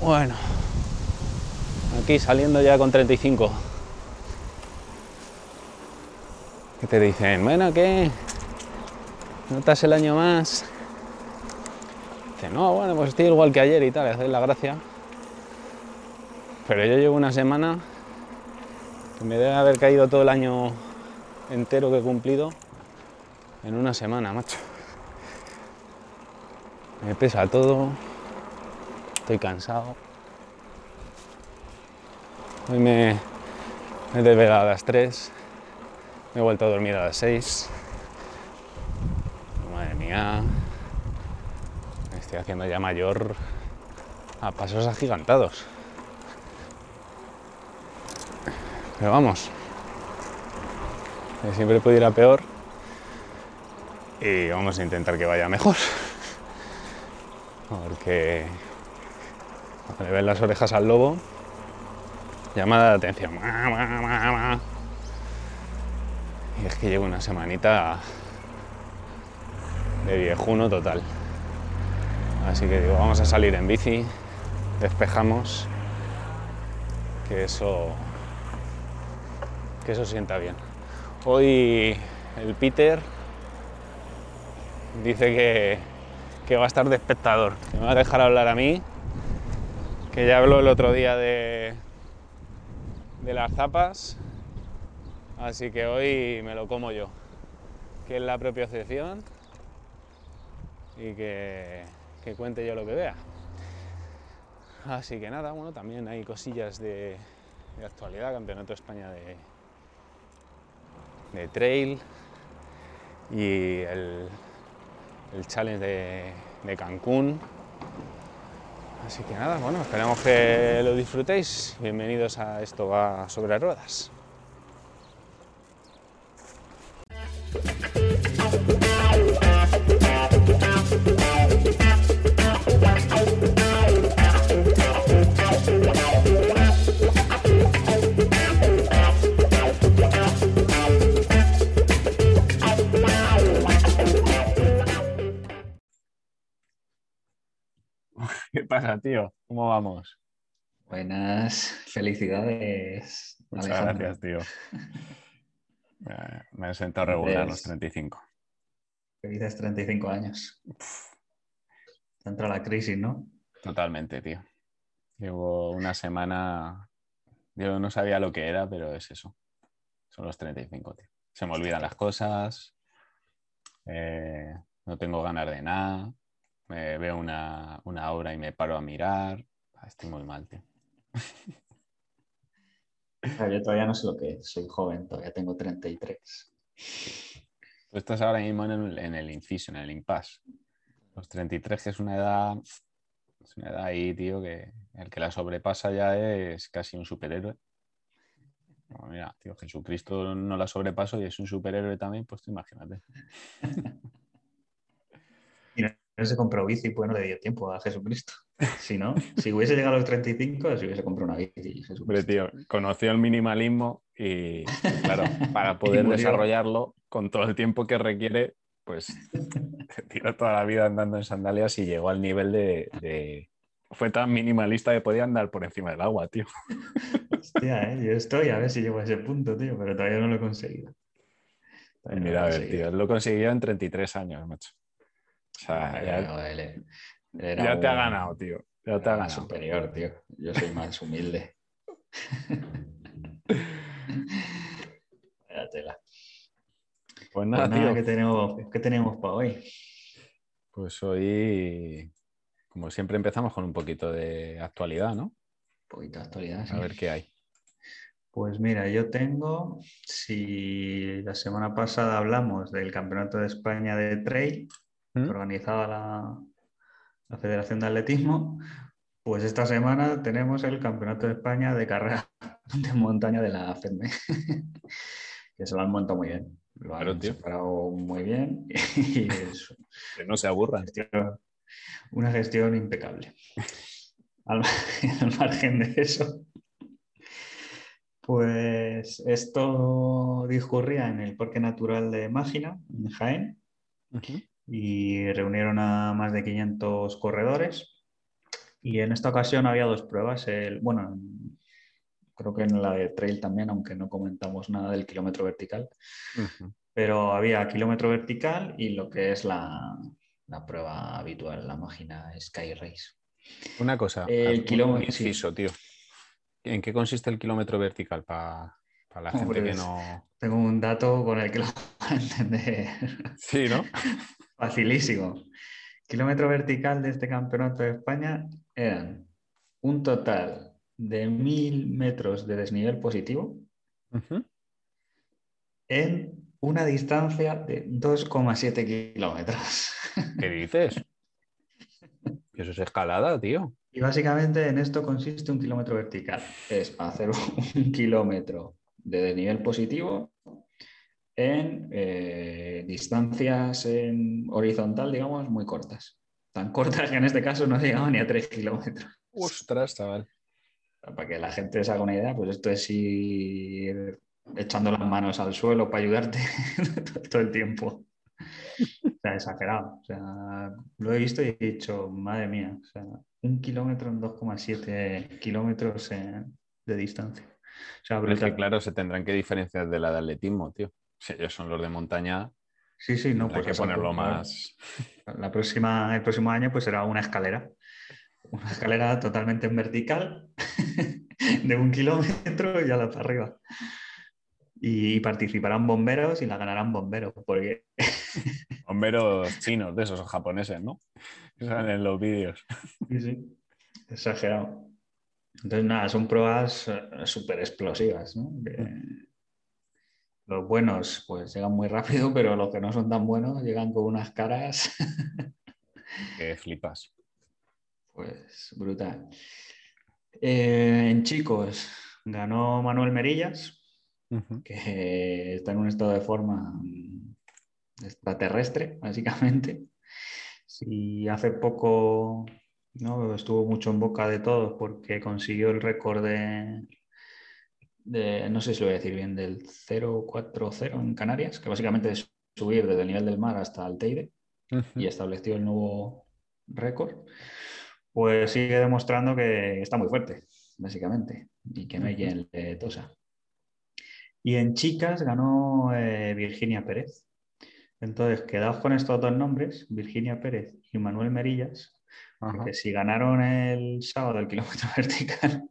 Bueno, aquí saliendo ya con 35. ¿Qué te dicen? Bueno, ¿qué? ¿Notas el año más? Dice, no, bueno, pues estoy igual que ayer y tal, hacéis la gracia. Pero yo llevo una semana que me debe haber caído todo el año entero que he cumplido en una semana, macho. Me pesa todo, estoy cansado. Hoy me, he desvelado a las 3, me he vuelto a dormir a las 6. Madre mía, me estoy haciendo ya mayor a pasos agigantados. Pero vamos, que siempre puede ir a peor y vamos a intentar que vaya mejor. Porque le ven las orejas al lobo, llamada de atención. Y es que llevo una semanita de viejuno total. Así que digo, vamos a salir en bici, despejamos, que eso, que eso sienta bien. Hoy el Peter dice que, que va a estar de espectador, me va a dejar hablar a mí, que ya habló el otro día de, las zapas, así que hoy me lo como yo, que es la propia excepción y que, que cuente yo lo que vea. Así que nada, bueno, también hay cosillas de, de actualidad, Campeonato de España de, de trail y el, el challenge de, de Cancún. Así que nada, bueno, esperamos que lo disfrutéis. Bienvenidos a Esto va sobre ruedas. ¿Qué tío? ¿Cómo vamos? Buenas, felicidades. Muchas Alejandro. gracias, tío. Me he sentado regular los Pues- 35. Felices 35 años. Te entra la crisis, ¿no? Totalmente, tío. Llevo una semana. Yo no sabía lo que era, pero es eso. Son los 35, tío. Se me olvidan las cosas. eh, no tengo ganas de nada. Me veo una, una obra y me paro a mirar. Ah, Estoy muy mal, tío. Yo todavía no sé lo que es, soy joven, todavía tengo 33. Tú estás ahora mismo en el, en el inciso, en el impasse. Los 33, que es una edad. Es una edad ahí, tío, que el que la sobrepasa ya es casi un superhéroe. Mira, tío, Jesucristo no la sobrepasó y es un superhéroe también, pues tú imagínate. No, se compró bici, pues no le dio tiempo a Jesucristo. Si no, si hubiese llegado a los 35, se hubiese comprado una bici. Hombre, Jesucristo. tío, conoció el minimalismo y, claro, para poder desarrollarlo con todo el tiempo que requiere, pues tiró toda la vida andando en sandalias y llegó al nivel de, de- Fue tan minimalista que podía andar por encima del agua, tío. Hostia, ¿eh? yo estoy a ver si llego a ese punto, tío, pero todavía no lo he conseguido. Todavía no Mira, lo a ver, conseguido. tío, lo consiguió en 33 años, macho. O sea, Pero ya, él- él te ha ganado, tío. Ya te ha ganado. superior, tío. Yo soy más humilde. Tela. Pues Pues nada, nada, tío. ¿qué tenemos, qué tenemos para hoy? Pues hoy, como siempre, empezamos con un poquito de actualidad, ¿no? Un poquito de actualidad, sí. A ver qué hay. Pues mira, yo tengo, si la semana pasada hablamos del Campeonato de España de Trail, ¿Mm? que organizaba la, la Federación de Atletismo, pues esta semana tenemos el Campeonato de España de carrera de montaña de la FEDME, que se lo han montado muy bien. Lo han Claro, tío. separado muy bien y es Que no se aburran. una gestión impecable. Al, al margen de eso, pues esto discurría en el Parque Natural de Mágina, en Jaén. Y reunieron a más de 500 corredores Y en esta ocasión había dos pruebas. El, bueno, en- creo que en la de trail también, aunque no comentamos nada del kilómetro vertical. Pero había kilómetro vertical y lo que es la, la prueba habitual, la máquina Sky Race. Una cosa, El kilómetro- inciso, tío. ¿En qué consiste el kilómetro vertical para la gente Hombre, que es- no... Tengo un dato con el que lo van a entender. Sí, ¿no? Facilísimo. Kilómetro vertical de este campeonato de España eran un total de mil metros de desnivel positivo en una distancia de 2,7 kilómetros. ¿Qué dices? Eso es escalada, tío. Y básicamente en esto consiste un kilómetro vertical. Es hacer un kilómetro de desnivel positivo en eh, distancias en horizontal, digamos, muy cortas. Tan cortas que en este caso no llegaban ni a 3 kilómetros. Ostras, chaval. Para que la gente se haga una idea, pues esto es ir echando las manos al suelo para ayudarte todo el tiempo. O sea, exagerado. O sea, lo he visto y he dicho, madre mía, o sea, un kilómetro en 2,7 kilómetros eh, de distancia. O sea, Pero es que, claro, se tendrán que diferenciar de la de atletismo, tío. Si ellos son los de montaña, Sí, sí, no, pues que exacto, ponerlo claro. más... La próxima, el próximo año pues será una escalera. Una escalera totalmente en vertical de un kilómetro y a la para arriba. Y participarán bomberos y la ganarán bomberos, porque Bomberos chinos, de esos japoneses, ¿no? Que salen en los vídeos. Sí, sí. Exagerado. Entonces, nada, son pruebas súper explosivas, ¿no? Que los buenos, pues llegan muy rápido, pero los que no son tan buenos llegan con unas caras, Que flipas. pues brutal. Eh, en chicos, ganó Manuel Merillas, que está en un estado de forma mm, extraterrestre, básicamente. Si hace poco ¿no? estuvo mucho en boca de todos porque consiguió el récord de, de, no sé si lo voy a decir bien, del 040 en Canarias, que básicamente es subir desde el nivel del mar hasta el Teide y estableció el nuevo récord, pues sigue demostrando que está muy fuerte, básicamente, y que no hay quien le tosa. Y en chicas ganó eh, Virginia Pérez. Entonces, quedaos con estos dos nombres, Virginia Pérez y Manuel Merillas, Ajá. porque si ganaron el sábado el kilómetro vertical,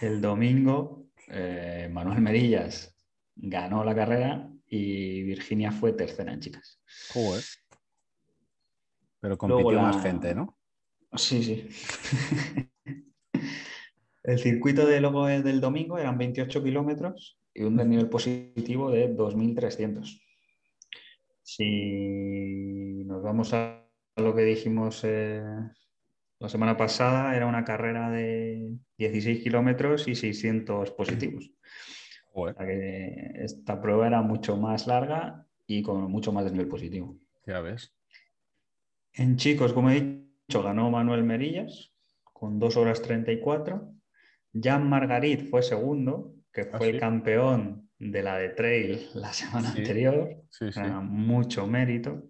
el domingo eh, Manuel Merillas ganó la carrera y Virginia fue tercera en chicas. Joder. Pero compitió la- más gente, ¿no? Sí, sí. El circuito de luego del domingo eran 28 kilómetros y un desnivel positivo de 2.300. Si nos vamos a lo que dijimos eh, la semana pasada, era una carrera de 16 kilómetros y 600 positivos. O Joder, sea que esta prueba era mucho más larga y con mucho más desnivel positivo. ya ves. En chicos, como he dicho, ganó Manuel Merillas con 2 horas 34. Jan Margarit fue segundo, que fue Ah, el sí. campeón de la de trail la semana Sí. anterior. Sí, mucho mérito.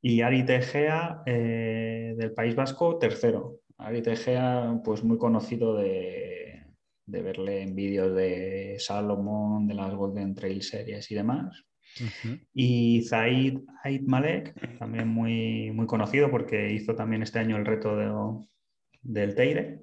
Y Ari Tegea, eh, del País Vasco, tercero. Ari Tegea, pues muy conocido de, de verle en vídeos de Salomon, de las Golden Trail Series y demás. Y Zaid Ait Malek, también muy, muy conocido porque hizo también este año el reto de- del Teide.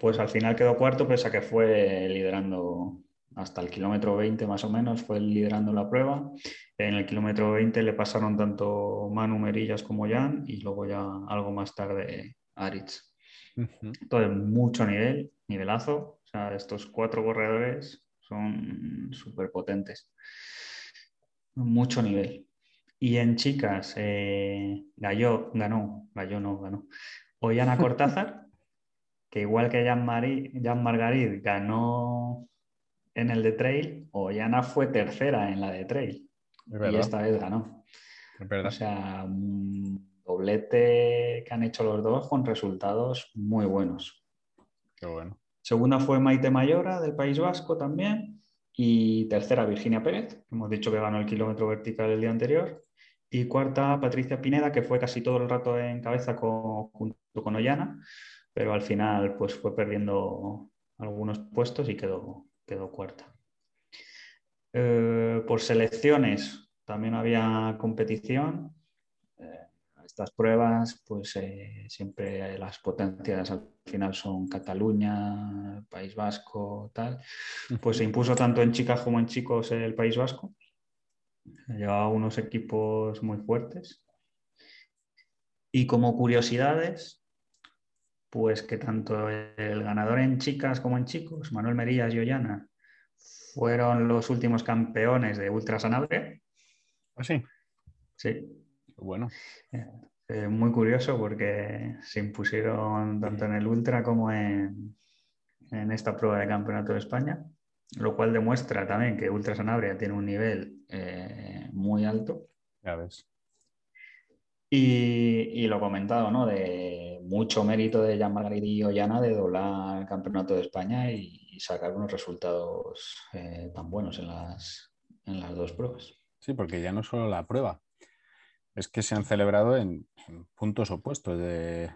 Pues al final quedó cuarto, pese a que fue liderando hasta el kilómetro 20 más o menos, fue liderando la prueba. En el kilómetro 20 le pasaron tanto Manu Merillas como Jan y luego ya algo más tarde Aritz. Entonces, mucho nivel, nivelazo. O sea, estos cuatro corredores son súper potentes. Mucho nivel. Y en chicas, eh, Galló ganó, Galló no ganó. Ollana Cortázar, que igual que Jan, Jan Margarit ganó en el de trail, Ollana fue tercera en la de trail Es y esta vez ganó. Es. O sea, un doblete que han hecho los dos con resultados muy buenos. Qué bueno. Segunda fue Maite Mayora del País Vasco también. Y tercera Virginia Pérez, que hemos dicho que ganó el kilómetro vertical el día anterior. Y cuarta, Patricia Pineda, que fue casi todo el rato en cabeza con, junto con Ollana, pero al final pues fue perdiendo algunos puestos y quedó, quedó cuarta. Eh, por selecciones también había competición. Eh, estas pruebas, pues eh, siempre las potencias al final son Cataluña, País Vasco, tal. Pues se impuso tanto en chicas como en chicos el País Vasco. Llevaba unos equipos muy fuertes. Y como curiosidades, pues que tanto el ganador en chicas como en chicos, Manuel Merillas y Ollana, fueron los últimos campeones de Ultra Sanabria. ¿Ah, sí? Sí. Bueno. Eh, eh, muy curioso porque se impusieron tanto en el Ultra como en, en esta prueba de Campeonato de España lo cual demuestra también que Ultra Sanabria tiene un nivel eh, muy alto. Ya ves. Y, lo comentado, ¿no? De mucho mérito de Jan Margaridi y Ollana de doblar el campeonato de España y, sacar unos resultados eh, tan buenos en las, en las dos pruebas. Sí, porque ya no solo la prueba, es que se han celebrado en, puntos opuestos de,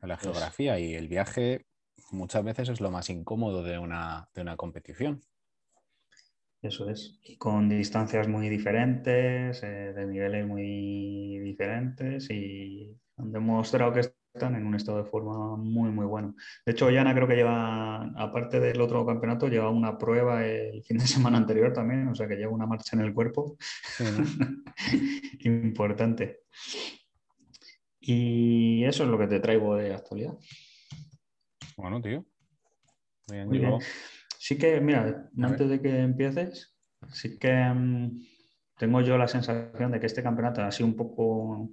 la geografía y el viaje muchas veces es lo más incómodo de una, de una competición. Eso es. Y con distancias muy diferentes, eh, de niveles muy diferentes y han demostrado que están en un estado de forma muy, muy bueno. De hecho, Yana creo que lleva, aparte del otro campeonato, lleva una prueba el fin de semana anterior también, o sea que lleva una marcha en el cuerpo importante. Y eso es lo que te traigo de actualidad. Bueno, tío. Muy bien. Sí que, mira, antes de que empieces, sí que mm, tengo yo la sensación de que este campeonato ha sido un poco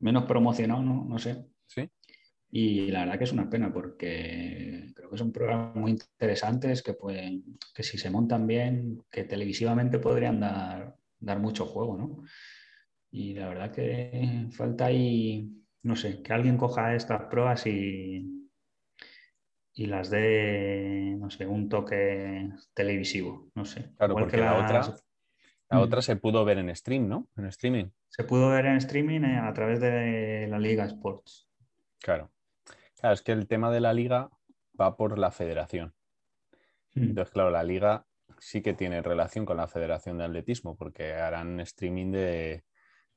menos promocionado, ¿no? No sé. Sí. Y la verdad que es una pena porque creo que son programas muy interesantes que, pueden, que si se montan bien, que televisivamente podrían dar, dar mucho juego, ¿no? Y la verdad que falta ahí, no sé, que alguien coja estas pruebas y, y las dé, no sé, un toque televisivo, no sé. Claro, porque la, otra, la mm. otra se pudo ver en stream, ¿no? En streaming. Se pudo ver en streaming eh, a través de la Liga Sports. Claro. Claro, es que el tema de la liga va por la federación. Mm. Entonces, claro, la liga sí que tiene relación con la Federación de Atletismo, porque harán streaming de,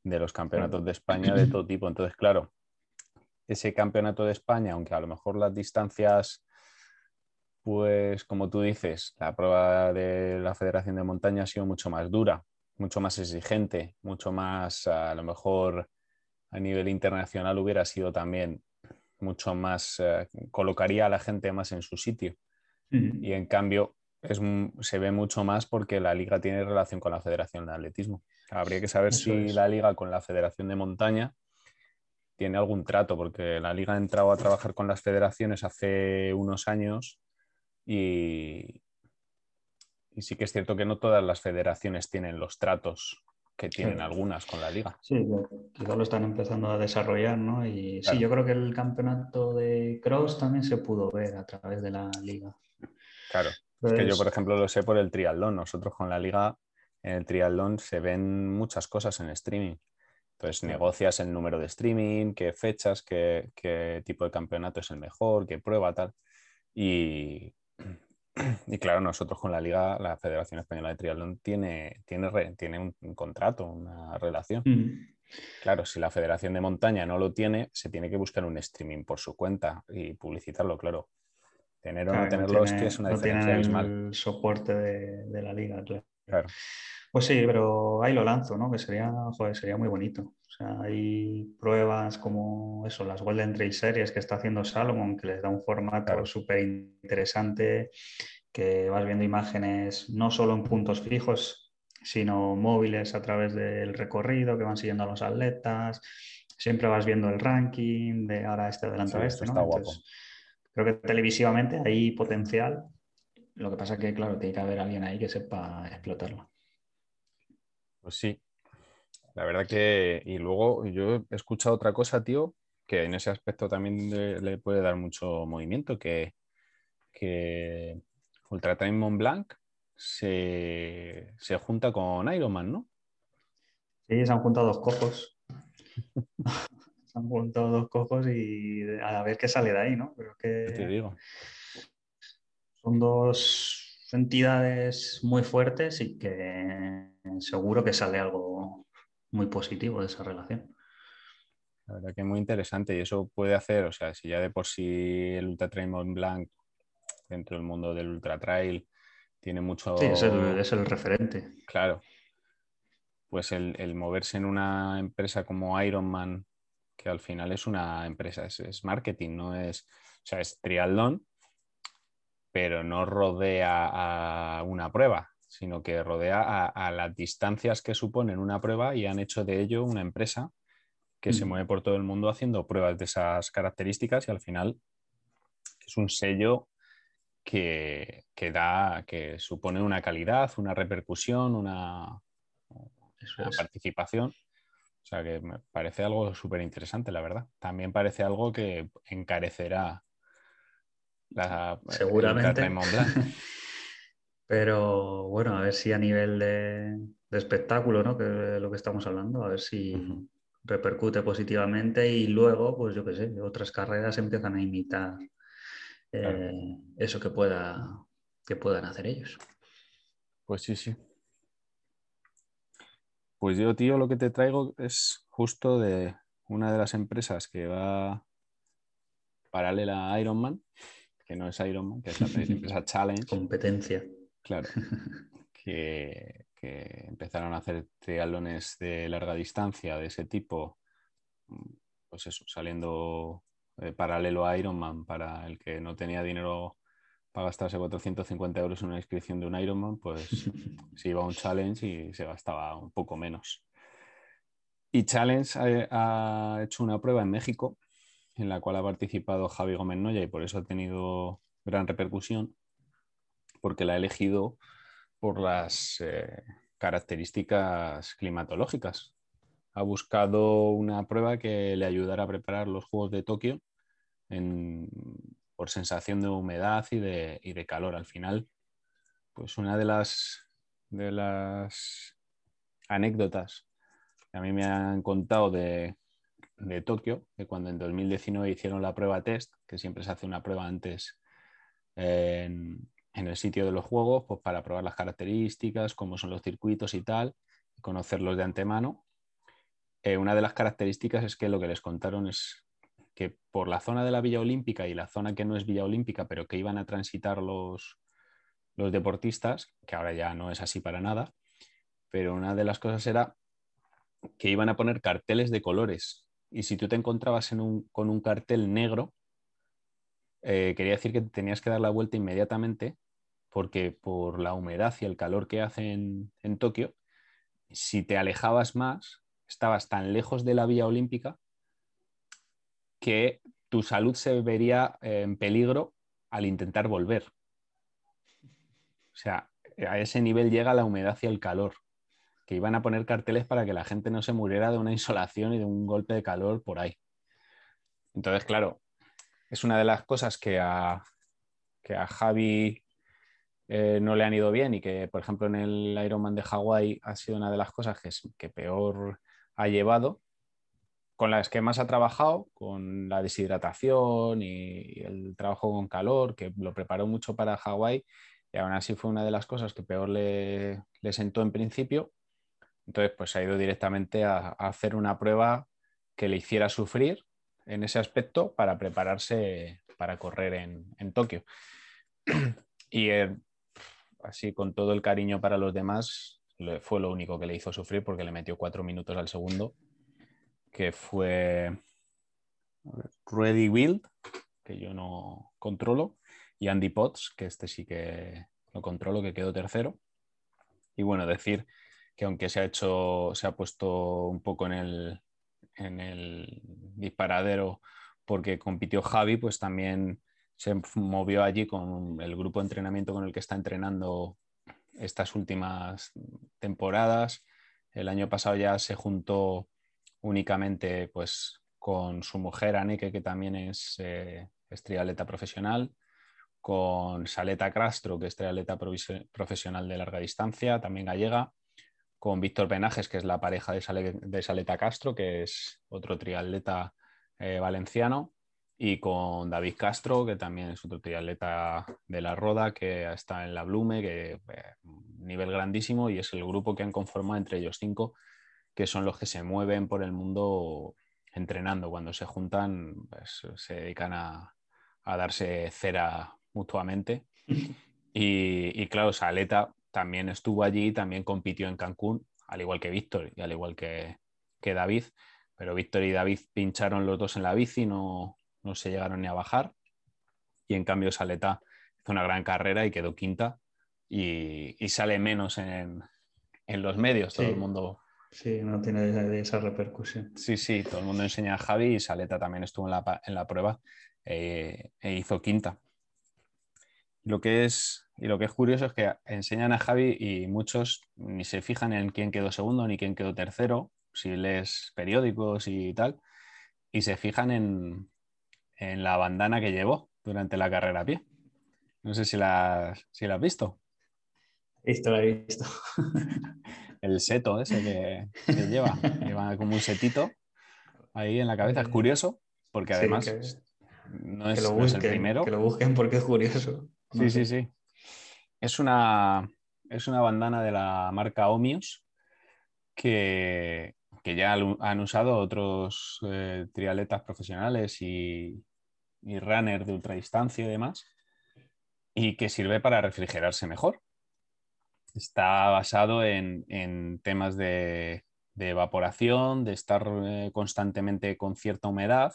de los campeonatos de España de todo tipo. Entonces, claro, ese campeonato de España, aunque a lo mejor las distancias pues como tú dices, la prueba de la Federación de Montaña ha sido mucho más dura, mucho más exigente, mucho más, a lo mejor a nivel internacional hubiera sido también mucho más, eh, colocaría a la gente más en su sitio. Y en cambio se ve mucho más porque la liga tiene relación con la Federación de Atletismo. Habría que saber si la liga con la Federación de Montaña tiene algún trato, porque la liga ha entrado a trabajar con las federaciones hace unos años y, sí que es cierto que no todas las federaciones tienen los tratos que tienen algunas con la liga. Sí, quizá lo están empezando a desarrollar, ¿no? Y sí, yo creo que el campeonato de cross también se pudo ver a través de la liga. Claro, es que yo, por ejemplo, lo sé por el triatlón. Nosotros con la liga, en el triatlón se ven muchas cosas en streaming. Entonces negocias el número de streaming, qué fechas, qué, qué tipo de campeonato es el mejor, qué prueba, tal. Y, y claro, nosotros con la Liga, la Federación Española de Triatlón tiene, tiene, tiene un, contrato, una relación. Claro, si la Federación de Montaña no lo tiene, se tiene que buscar un streaming por su cuenta y publicitarlo, claro. Tener o no tenerlo es que es una diferencia El soporte de, la liga, claro. Pues sí, pero ahí lo lanzo, ¿no? Que sería, joder, sería muy bonito hay pruebas como eso, las Golden Trail Series que está haciendo Salomon, que les da un formato súper interesante, que vas viendo imágenes no solo en puntos fijos, sino móviles a través del recorrido, que van siguiendo a los atletas. Siempre vas viendo el ranking de ahora este adelanta este, creo que televisivamente hay potencial. Lo que pasa es que, claro, tiene que haber alguien ahí que sepa explotarlo. Pues sí, la verdad que, y luego yo he escuchado otra cosa, tío, que en ese aspecto también le, puede dar mucho movimiento, que, que Ultra Time Mont Blanc se, junta con Ironman, ¿no? Sí, se han juntado dos cojos. se han juntado dos cojos y a ver qué sale de ahí, ¿no? Pero que te digo. Son dos entidades muy fuertes y que seguro que sale algo muy positivo de esa relación. La verdad que es muy interesante y eso puede hacer, o sea, si ya de por sí el Ultra Trail Mont Blanc dentro del mundo del Ultra Trail tiene mucho... Sí, es el, referente. Claro. Pues el, moverse en una empresa como Ironman, que al final es una empresa, es, marketing, no es... O sea, es triatlón, pero no rodea a una prueba, sino que rodea a, a, las distancias que suponen una prueba y han hecho de ello una empresa que se mm. mueve por todo el mundo haciendo pruebas de esas características y al final es un sello que, da, que supone una calidad, una repercusión, una, participación. O sea que me parece algo súper interesante, la verdad. También parece algo que encarecerá la seguramente. Pero bueno, a ver si a nivel de, espectáculo, ¿no? Que es lo que estamos hablando, a ver si repercute positivamente y luego, pues yo qué sé, otras carreras empiezan a imitar eh, eso que, pueda, que puedan hacer ellos. Pues sí, sí. Pues yo, tío, lo que te traigo es justo de una de las empresas que va paralela a Ironman, que no es Ironman, que es la empresa Challenge. Competencia. Claro. Que, que empezaron a hacer triatlones de larga distancia de ese tipo, pues eso, saliendo eh, paralelo a Ironman para el que no tenía dinero para gastarse 450 euros en una inscripción de un Ironman, pues se iba a un challenge y se gastaba un poco menos. Y Challenge ha, hecho una prueba en México en la cual ha participado Javi Gómez Noya y por eso ha tenido gran repercusión, porque la ha elegido por las eh, características climatológicas. Ha buscado una prueba que le ayudara a preparar los Juegos de Tokio por sensación de humedad y de, calor. Al final, pues una de las, de las anécdotas que a mí me han contado de, de Tokio, que cuando en 2019 hicieron la prueba test, que siempre se hace una prueba antes en, en el sitio de los juegos pues, para probar las características, cómo son los circuitos y tal, conocerlos de antemano. Eh, una de las características es que lo que les contaron es que por la zona de la Villa Olímpica y la zona que no es Villa Olímpica, pero que iban a transitar los, los deportistas, que ahora ya no es así para nada, pero una de las cosas era que iban a poner carteles de colores. Y si tú te encontrabas con un cartel negro, eh, quería decir que tenías que dar la vuelta inmediatamente porque por la humedad y el calor que hace en, Tokio, si te alejabas más, estabas tan lejos de la vía olímpica que tu salud se vería en peligro al intentar volver. O sea, a ese nivel llega la humedad y el calor, que iban a poner carteles para que la gente no se muriera de una insolación y de un golpe de calor por ahí. Entonces, claro, es una de las cosas que a, que a Javi eh, no le han ido bien y que, por ejemplo, en el Ironman de Hawái ha sido una de las cosas que, peor ha llevado, con las que más ha trabajado, con la deshidratación y, el trabajo con calor, que lo preparó mucho para Hawái y aún así fue una de las cosas que peor le, le sentó en principio. Entonces, pues ha ido directamente a, hacer una prueba que le hiciera sufrir en ese aspecto para prepararse para correr en, Tokio. y eh, así con todo el cariño para los demás, fue lo único que le hizo sufrir porque le metió cuatro minutos al segundo, que fue Ready Wild, que yo no controlo, y Andy Potts, que este sí que lo controlo, que quedó tercero. Y bueno, decir que aunque se ha hecho, se ha puesto un poco en el, en el disparadero porque compitió Javi, pues también se movió allí con el grupo de entrenamiento con el que está entrenando estas últimas temporadas. El año pasado ya se juntó únicamente pues, con su mujer Aneke, que también es, eh, triatleta profesional, con Saleta Castro, que es triatleta profesional de larga distancia, también gallega, con Víctor Penajes, que es la pareja de, Saleta Castro, que es otro triatleta eh, valenciano, y con David Castro, que también es otro triatleta de la Roda, que está en la Blume, que eh, nivel grandísimo, y es el grupo que han conformado entre ellos cinco, que son los que se mueven por el mundo entrenando. Cuando se juntan, pues, se dedican a, darse cera mutuamente. Y, y, claro, Saleta también estuvo allí, también compitió en Cancún, al igual que Víctor y al igual que, David, pero Víctor y David pincharon los dos en la bici, no, no se llegaron ni a bajar, y en cambio Saleta hizo una gran carrera y quedó quinta, y, sale menos en, los medios, todo el mundo... Sí, no tiene esa repercusión. Sí, sí, todo el mundo enseña a Javi y Saleta también estuvo en la, en la prueba eh, e hizo quinta. Lo que es y lo que es curioso es que enseñan a Javi y muchos ni se fijan en quién quedó segundo ni quién quedó tercero, si lees periódicos y tal, y se fijan en, la bandana que llevó durante la carrera a pie. No sé si la, si la has visto. Visto, la he visto. El seto ese que, lleva. Lleva como un setito ahí en la cabeza. Es curioso porque además no, es, lo el primero. Que lo busquen porque es curioso. sí, sí, sí. Es una, es una bandana de la marca Omios que, ya han usado otros eh, trialetas profesionales y, y runners de ultradistancia y demás, y que sirve para refrigerarse mejor. Está basado en, temas de, evaporación, de estar eh, constantemente con cierta humedad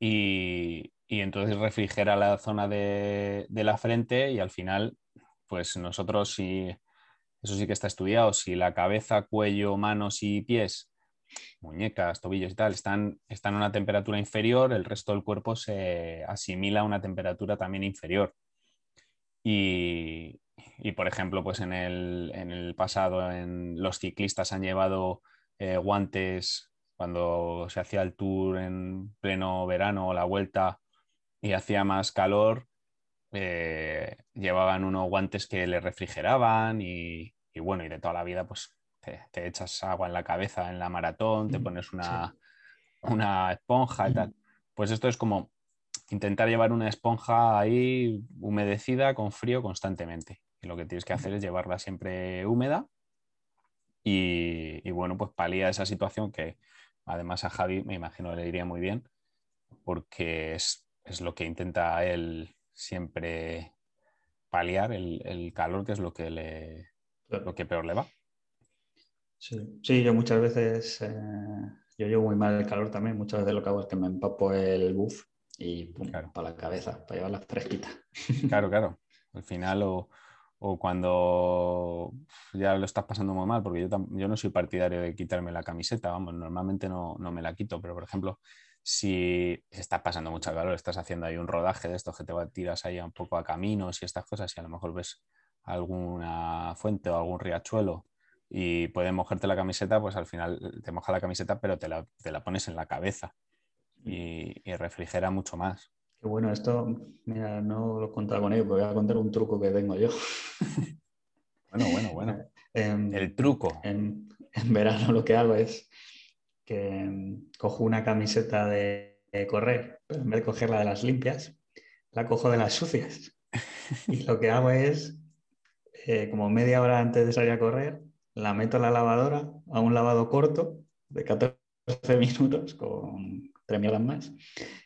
y, entonces refrigera la zona de, de, la frente y al final pues nosotros si, eso sí que está estudiado, si la cabeza, cuello, manos y pies, muñecas, tobillos y tal, están, están a una temperatura inferior, el resto del cuerpo se asimila a una temperatura también inferior. Y, por ejemplo, pues en el, pasado en los ciclistas han llevado eh, guantes cuando se hacía el tour en pleno verano o la vuelta y hacía más calor, eh, llevaban unos guantes que le refrigeraban y, bueno, y de toda la vida pues te, echas agua en la cabeza en la maratón, te pones una, una esponja y tal. Pues esto es como intentar llevar una esponja ahí humedecida con frío constantemente. Y lo que tienes que hacer es llevarla siempre húmeda y, bueno, pues palía esa situación que además a Javi me imagino le iría muy bien porque es, es lo que intenta él siempre paliar el, calor, que es lo que, le, lo que peor le va. Sí, yo muchas veces, eh, yo llevo muy mal el calor también, muchas veces lo que hago es que me empapo el buff y pum, para la cabeza, para llevarla fresquita. Claro, claro. Al final o, cuando ya lo estás pasando muy mal, porque yo, yo, no soy partidario de quitarme la camiseta, vamos, normalmente no, no me la quito, pero por ejemplo, si estás pasando mucho calor, estás haciendo ahí un rodaje de estos que te tiras ahí un poco a caminos y estas cosas y a lo mejor ves alguna fuente o algún riachuelo y puede mojarte la camiseta, pues al final te moja la camiseta, pero te la, pones en la cabeza y, refrigera mucho más. Qué bueno, esto, mira, no lo he contado con ellos, pero voy a contar un truco que tengo yo. bueno, bueno, bueno. El truco. En, en verano lo que hago es que mm, cojo una camiseta de, correr, pero en vez de cogerla de las limpias, la cojo de las sucias. Y lo que hago es, eh, como media hora antes de salir a correr, la meto en la lavadora a un lavado corto de 14 minutos con 3 horas más.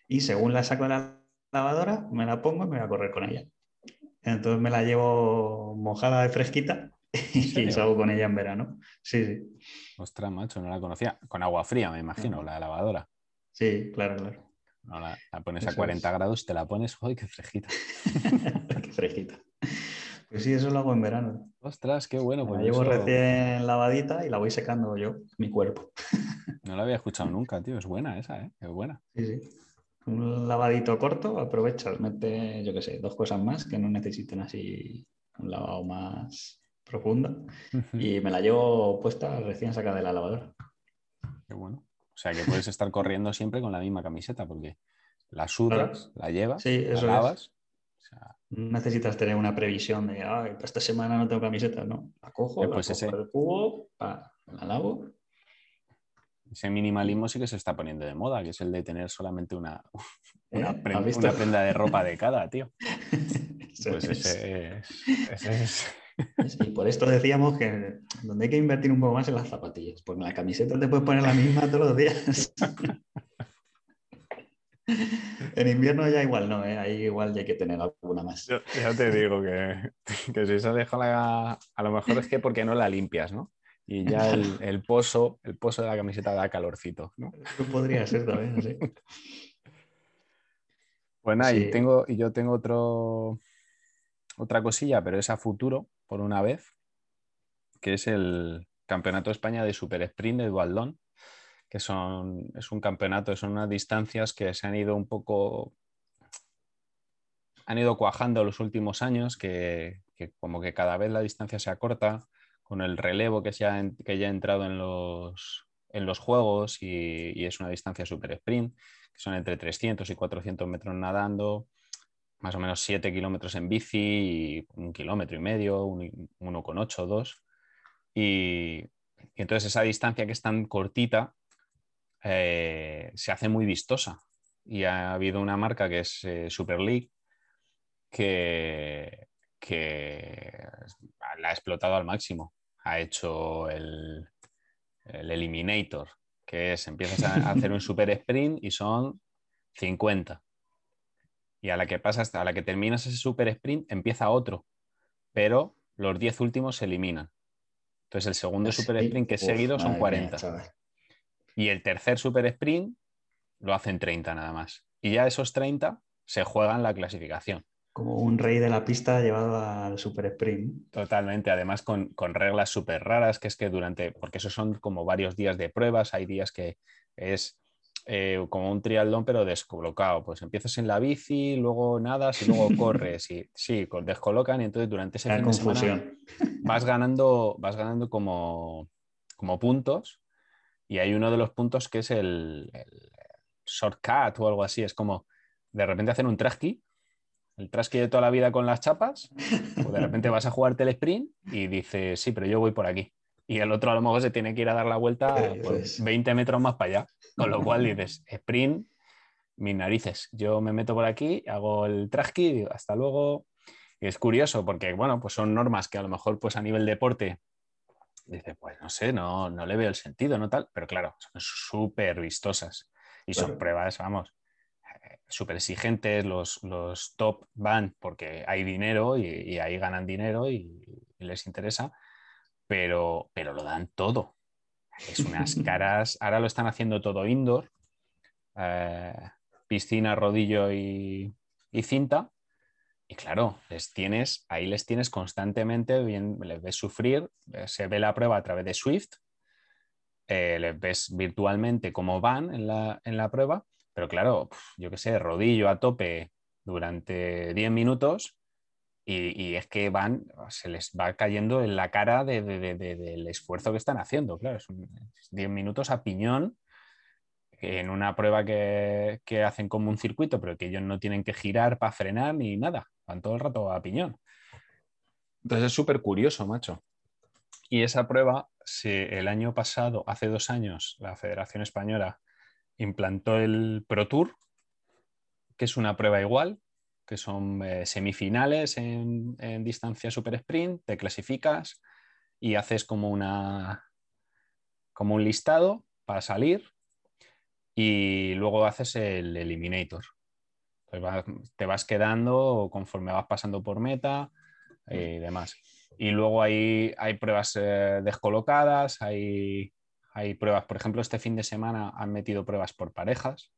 Y según la saco de la lavadora, me la pongo y me voy a correr con ella. Entonces me la llevo mojada de fresquita y salgo con ella en verano. Sí, sí. Ostras, macho, no la conocía. Con agua fría, me imagino, la lavadora. Sí, claro, claro. No, la, pones a 40 grados, te la pones, ¡ay, qué fresquita! qué fresquita. Pues sí, eso lo hago en verano. Ostras, qué bueno. Pues la llevo recién lavadita y la voy secando yo, mi cuerpo. no la había escuchado nunca, tío. Es buena esa, ¿eh? Es buena. Sí, sí. Un lavadito corto, aprovechas, mete, yo qué sé, dos cosas más que no necesiten así un lavado más, profunda y me la llevo puesta recién sacada de la lavadora. Qué bueno. O sea que puedes estar corriendo siempre con la misma camiseta porque la sudas, la llevas, la lavas. No necesitas tener una previsión de, ay, esta semana no tengo camiseta, no. La cojo, Eh, pues la ese- cojo del cubo, pa, la lavo. Ese minimalismo sí que se está poniendo de moda, que es el de tener solamente una, una, ¿Eh? una prenda de ropa de cada, tío. Pues es. ese es, ese es- Y por esto decíamos que donde hay que invertir un poco más en las zapatillas, porque en la camiseta te puedes poner la misma todos los días. en invierno ya igual no, ¿eh? ahí igual ya hay que tener alguna más. Yo- ya te digo que, que si se deja la... A lo mejor es que porque no la limpias, ¿no? Y ya el, el pozo, el pozo de la camiseta da calorcito, ¿no? Podría ser también, sí. Pues nada, y, Sí. tengo, y yo tengo otro, otra cosilla, pero es a futuro, por una vez, que es el Campeonato de España de Super Sprint de Dualdón, que son, es un campeonato, son unas distancias que se han ido un poco, han ido cuajando los últimos años, que, como que cada vez la distancia se acorta, con el relevo que, se ha, que ya ha entrado en los, en los juegos y, es una distancia super sprint, que son entre 300 y 400 metros nadando, más o menos 7 kilómetros en bici y un kilómetro y medio, un- 1,8, 2. Y, y entonces esa distancia que es tan cortita eh, se hace muy vistosa. Y ha habido una marca que es eh, Super League que, que la ha explotado al máximo. Ha hecho el, el Eliminator, que es empiezas a hacer un super sprint y son 50. Y a la que pasas, a la que terminas ese super sprint, empieza otro, pero los 10 últimos se eliminan. Entonces el segundo super sprint que es Uf, seguido son madre mía, 40. chaval. Y el tercer super sprint lo hacen 30 nada más. Y ya esos 30 se juegan la clasificación. Como un rey de la pista llevado al super sprint. Totalmente, además con, con reglas súper raras, que es que durante, porque esos son como varios días de pruebas, hay días que es eh, como un triatlón pero descolocado, pues empiezas en la bici, luego nadas y luego corres y sí, descolocan y entonces durante ese La fin de semana confusión. vas ganando, vas ganando como, como puntos y hay uno de los puntos que es el, el shortcut o algo así, es como de repente hacer un trasqui, el trasqui de toda la vida con las chapas, o de repente vas a jugarte el sprint y dices, sí, pero yo voy por aquí. Y el otro a lo mejor se tiene que ir a dar la vuelta Eso por es. 20 metros más para allá. Con lo cual dices, sprint, mis narices. Yo me meto por aquí, hago el trasqui y digo, hasta luego. Y es curioso porque, bueno, pues son normas que a lo mejor pues a nivel deporte dices, pues no sé, no, no le veo el sentido, no tal, pero claro, son súper vistosas y son Claro. pruebas, vamos, eh, súper exigentes, los, los top van porque hay dinero y, y ahí ganan dinero y, y les interesa, pero, pero lo dan todo. Es unas caras, ahora lo están haciendo todo indoor, eh, piscina, rodillo y, y cinta. Y claro, les tienes, ahí les tienes constantemente, bien, les ves sufrir, eh, se ve la prueba a través de Swift, eh, les ves virtualmente cómo van en la, en la prueba, pero claro, yo qué sé, rodillo a tope durante 10 minutos y, y es que van, se les va cayendo en la cara de- de- de- de- del esfuerzo que están haciendo, claro, son 10 minutos a piñón en una prueba que, hacen como un circuito, pero que ellos no tienen que girar para frenar ni nada, van todo el rato a piñón. Entonces es súper curioso, macho. Y esa prueba, se- el año pasado, hace dos años, la Federación Española implantó el Pro Tour, que es una prueba igual, que son eh, semifinales en, en distancia super sprint, te clasificas y haces como una como un listado para salir y luego haces el eliminator. Entonces te vas quedando conforme vas pasando por meta eh, y demás. Y luego hay, hay pruebas eh, descolocadas, hay, hay pruebas, por ejemplo, este fin de semana han metido pruebas por parejas.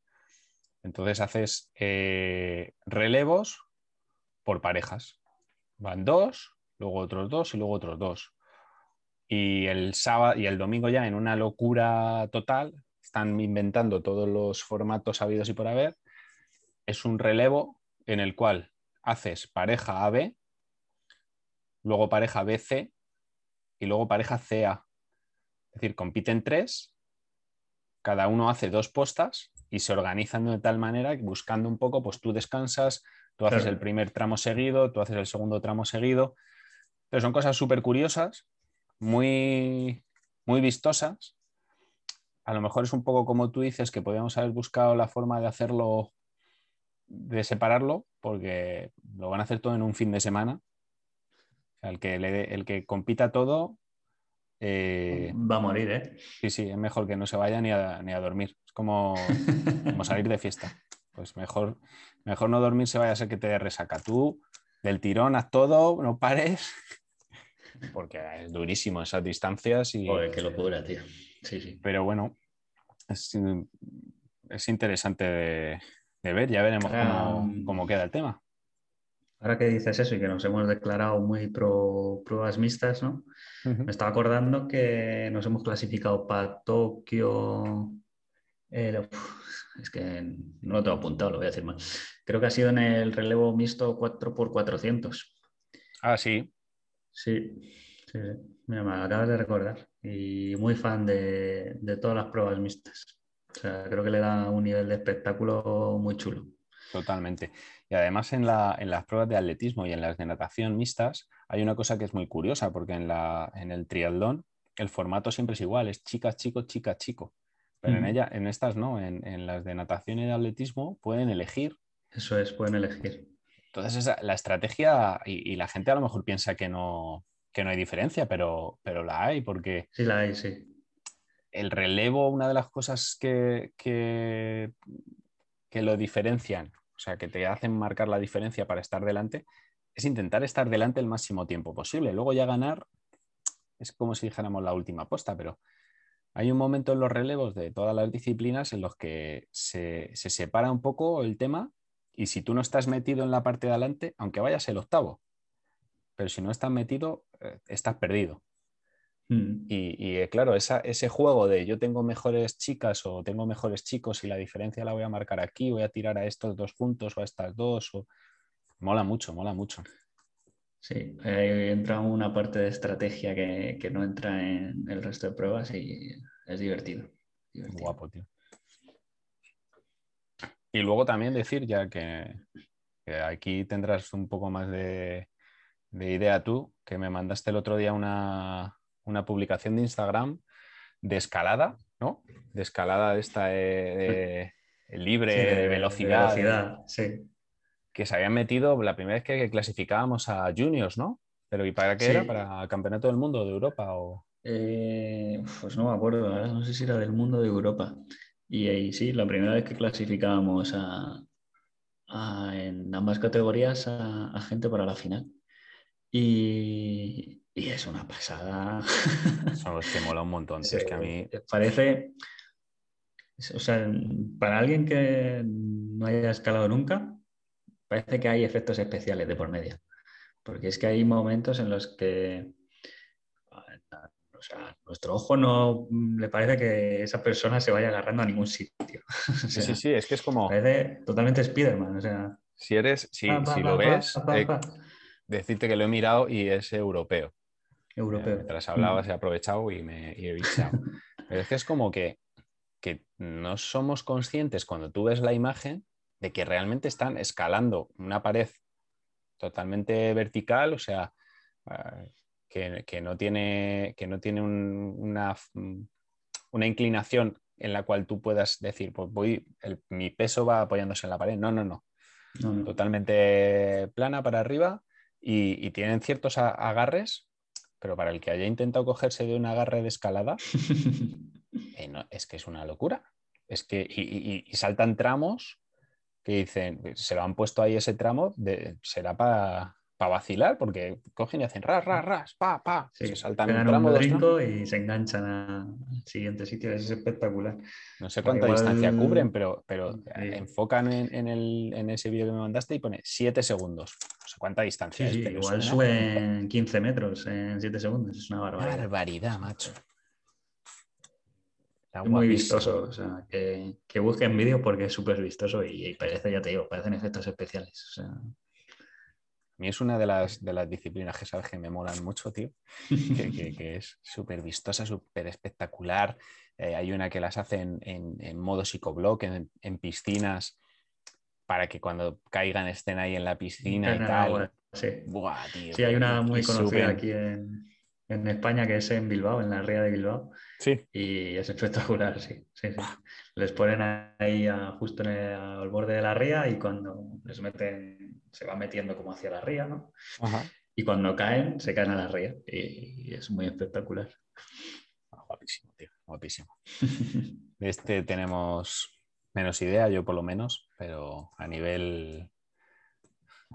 Entonces haces eh, relevos por parejas. Van dos, luego otros dos y luego otros dos. Y el sábado y el domingo ya en una locura total, están inventando todos los formatos habidos y por haber. Es un relevo en el cual haces pareja AB, luego pareja BC y luego pareja CA. Es decir, compiten tres, cada uno hace dos postas y se organizan de tal manera que buscando un poco, pues tú descansas, Tú haces el primer tramo seguido, tú haces el segundo tramo seguido. Pero son cosas súper curiosas, muy, muy vistosas. A lo mejor es un poco como tú dices, que podríamos haber buscado la forma de hacerlo, de separarlo, porque lo van a hacer todo en un fin de semana. el, que el que compita todo eh, Va a morir, ¿eh? Sí, sí, es mejor que no se vaya ni a, ni a dormir. Es como, como, salir de fiesta. Pues mejor, mejor no dormir se vaya a ser que te resaca. Tú del tirón haz todo, no pares. Porque es durísimo esas distancias. Y, Joder, qué locura, tío. Sí, sí. Pero bueno, es, interesante de, ver. Ya veremos cómo, cómo queda el tema. Ahora que dices eso y que nos hemos declarado muy pro pruebas mixtas, ¿no? Me estaba acordando que nos hemos clasificado para Tokio. es que no lo tengo apuntado, lo voy a decir mal. Creo que ha sido en el relevo mixto 4x400. Ah, sí. Sí, sí, Mira, me acabas de recordar. Y muy fan de, de todas las pruebas mixtas. O sea, creo que le da un nivel de espectáculo muy chulo. Totalmente. Y además en, las pruebas de atletismo y en las de natación mixtas hay una cosa que es muy curiosa, porque en, la, en el triatlón el formato siempre es igual, es chicas, chico, chica, chico. Pero en, ella, en estas no, en, las de natación y de atletismo pueden elegir. Eso es, pueden elegir. Entonces la estrategia, y, la gente a lo mejor piensa que no, que no hay diferencia, pero, pero la hay, porque... Sí, la hay, sí. El relevo, una de las cosas que, que, que lo diferencian o sea, que te hacen marcar la diferencia para estar delante, es intentar estar delante el máximo tiempo posible. Luego ya ganar es como si dijéramos la última apuesta, pero hay un momento en los relevos de todas las disciplinas en los que se, separa un poco el tema y si tú no estás metido en la parte de adelante, aunque vayas el octavo, pero si no estás metido, eh, estás perdido. Mm. Y, eh, claro, ese juego de yo tengo mejores chicas o tengo mejores chicos y la diferencia la voy a marcar aquí, voy a tirar a estos dos puntos o a estas dos, o... mola mucho, mola mucho. Sí, entra una parte de estrategia que, no entra en el resto de pruebas y es divertido. Guapo, tío. Y luego también decir, ya que, aquí tendrás un poco más de idea tú, que me mandaste el otro día una, una publicación de Instagram de escalada, ¿no? De escalada de esta eh, libre, de, velocidad. sí. Que se habían metido la primera vez que clasificábamos a juniors, ¿no? Pero ¿y para qué era? ¿Para Campeonato del Mundo de Europa? O... Eh, pues no me acuerdo, no sé si era del mundo de Europa. Y ahí sí, la primera vez que clasificábamos a, en ambas categorías a, gente para la final. Y, y es una pasada. Son los que mola un montón. es que a mí. Parece. O sea, para alguien que no haya escalado nunca, parece que hay efectos especiales de por medio. Porque es que hay momentos en los que. O sea, nuestro ojo no le parece que esa persona se vaya agarrando a ningún sitio. sí, sí, sí, es que es como. Parece totalmente Spiderman. O sea. Si eres, si, si lo ves, eh, decirte que lo he mirado y es europeo. Europeo. mientras hablabas he aprovechado y me he visto. Pero es que es como que, que no somos conscientes cuando tú ves la imagen de que realmente están escalando una pared totalmente vertical, o sea, ah, que, no tiene, que no tiene una, una, inclinación en la cual tú puedas decir, pues voy, mi peso va apoyándose en la pared. No, no, no. Totalmente plana para arriba y, y tienen ciertos agarres pero para el que haya intentado cogerse de un agarre de escalada, eh, es que es una locura. Es que, y, saltan tramos que dicen, se lo han puesto ahí ese tramo, de, será para vacilar, porque cogen y hacen ras, ras, ras, pa, pa, se saltan un tramo y se enganchan al siguiente sitio, es espectacular. No sé cuánta distancia cubren, pero, pero enfocan en, el, en ese vídeo que me mandaste y pone 7 segundos cuánta distancia es. igual suben 15 metros en 7 segundos, es una barbaridad. Barbaridad, macho. es muy vistoso, o sea, que, que busquen vídeo porque es súper vistoso y, parece, ya te digo, parecen efectos especiales. A mí es una de las, de las disciplinas que sabes que me molan mucho, tío, que, es súper vistosa, súper espectacular. Eh, hay una que las hace en, en, modo psicoblock, en, en piscinas para que cuando caigan estén ahí en la piscina y tal. sí. sí, hay una muy conocida aquí en, España que es en Bilbao, en la ría de Bilbao. Sí. Y es espectacular, sí. Les ponen ahí justo al borde de la ría y cuando les meten, se va metiendo como hacia la ría, ¿no? Y cuando caen, se caen a la ría. Y, es muy espectacular. Ah, guapísimo, tío, guapísimo. este tenemos menos idea, yo por lo menos, pero a nivel,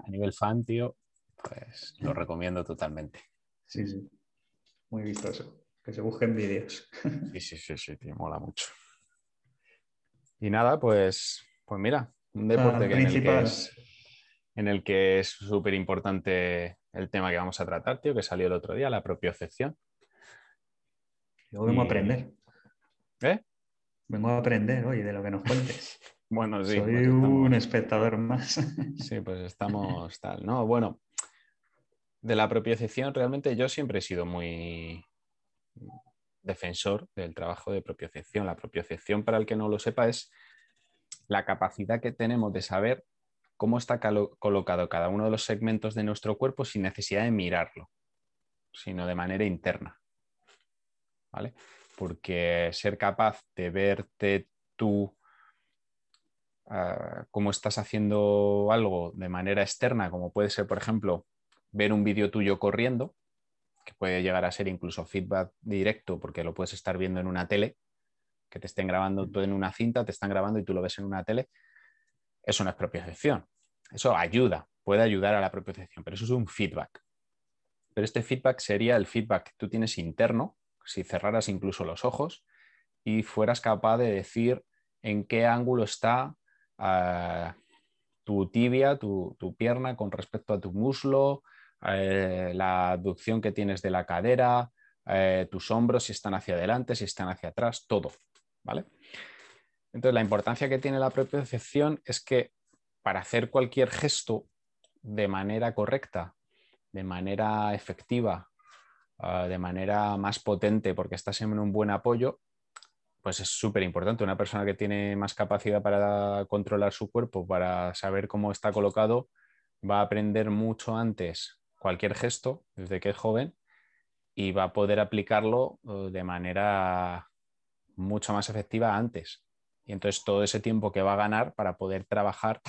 a nivel fan, tío, pues lo recomiendo totalmente. Sí, sí. Muy vistoso. Que se busquen vídeos. Sí, sí, sí, sí, tío, mola mucho. Y nada, pues, pues mira, un deporte en, el que es, en el que es súper importante el tema que vamos a tratar, tío, que salió el otro día, la propiocepción. Yo vengo a aprender. ¿Eh? Vengo a aprender, hoy de lo que nos cuentes. bueno, sí. Soy pues un espectador más. sí, pues estamos tal. No, bueno, de la propiocepción realmente yo siempre he sido muy defensor del trabajo de propiocepción. La propiocepción, para el que no lo sepa, es la capacidad que tenemos de saber cómo está colocado cada uno de los segmentos de nuestro cuerpo sin necesidad de mirarlo, sino de manera interna. ¿Vale? Porque ser capaz de verte tú ah, cómo estás haciendo algo de manera externa, como puede ser, por ejemplo, ver un vídeo tuyo corriendo, que puede llegar a ser incluso feedback directo porque lo puedes estar viendo en una tele, que te estén grabando todo en una cinta, te están grabando y tú lo ves en una tele, eso no es propiocepción. Eso ayuda, puede ayudar a la propiocepción, pero eso es un feedback. Pero este feedback sería el feedback que tú tienes interno, si cerraras incluso los ojos y fueras capaz de decir en qué ángulo está ah, tu tibia, tu, pierna con respecto a tu muslo, eh, la abducción que tienes de la cadera, eh, tus hombros, si están hacia adelante, si están hacia atrás, todo. ¿vale? Entonces, la importancia que tiene la propiocepción es que para hacer cualquier gesto de manera correcta, de manera efectiva, ah, de manera más potente, porque estás en un buen apoyo, pues es súper importante. Una persona que tiene más capacidad para controlar su cuerpo, para saber cómo está colocado, va a aprender mucho antes cualquier gesto desde que es joven y va a poder aplicarlo eh, de manera mucho más efectiva antes. Y entonces todo ese tiempo que va a ganar para poder trabajar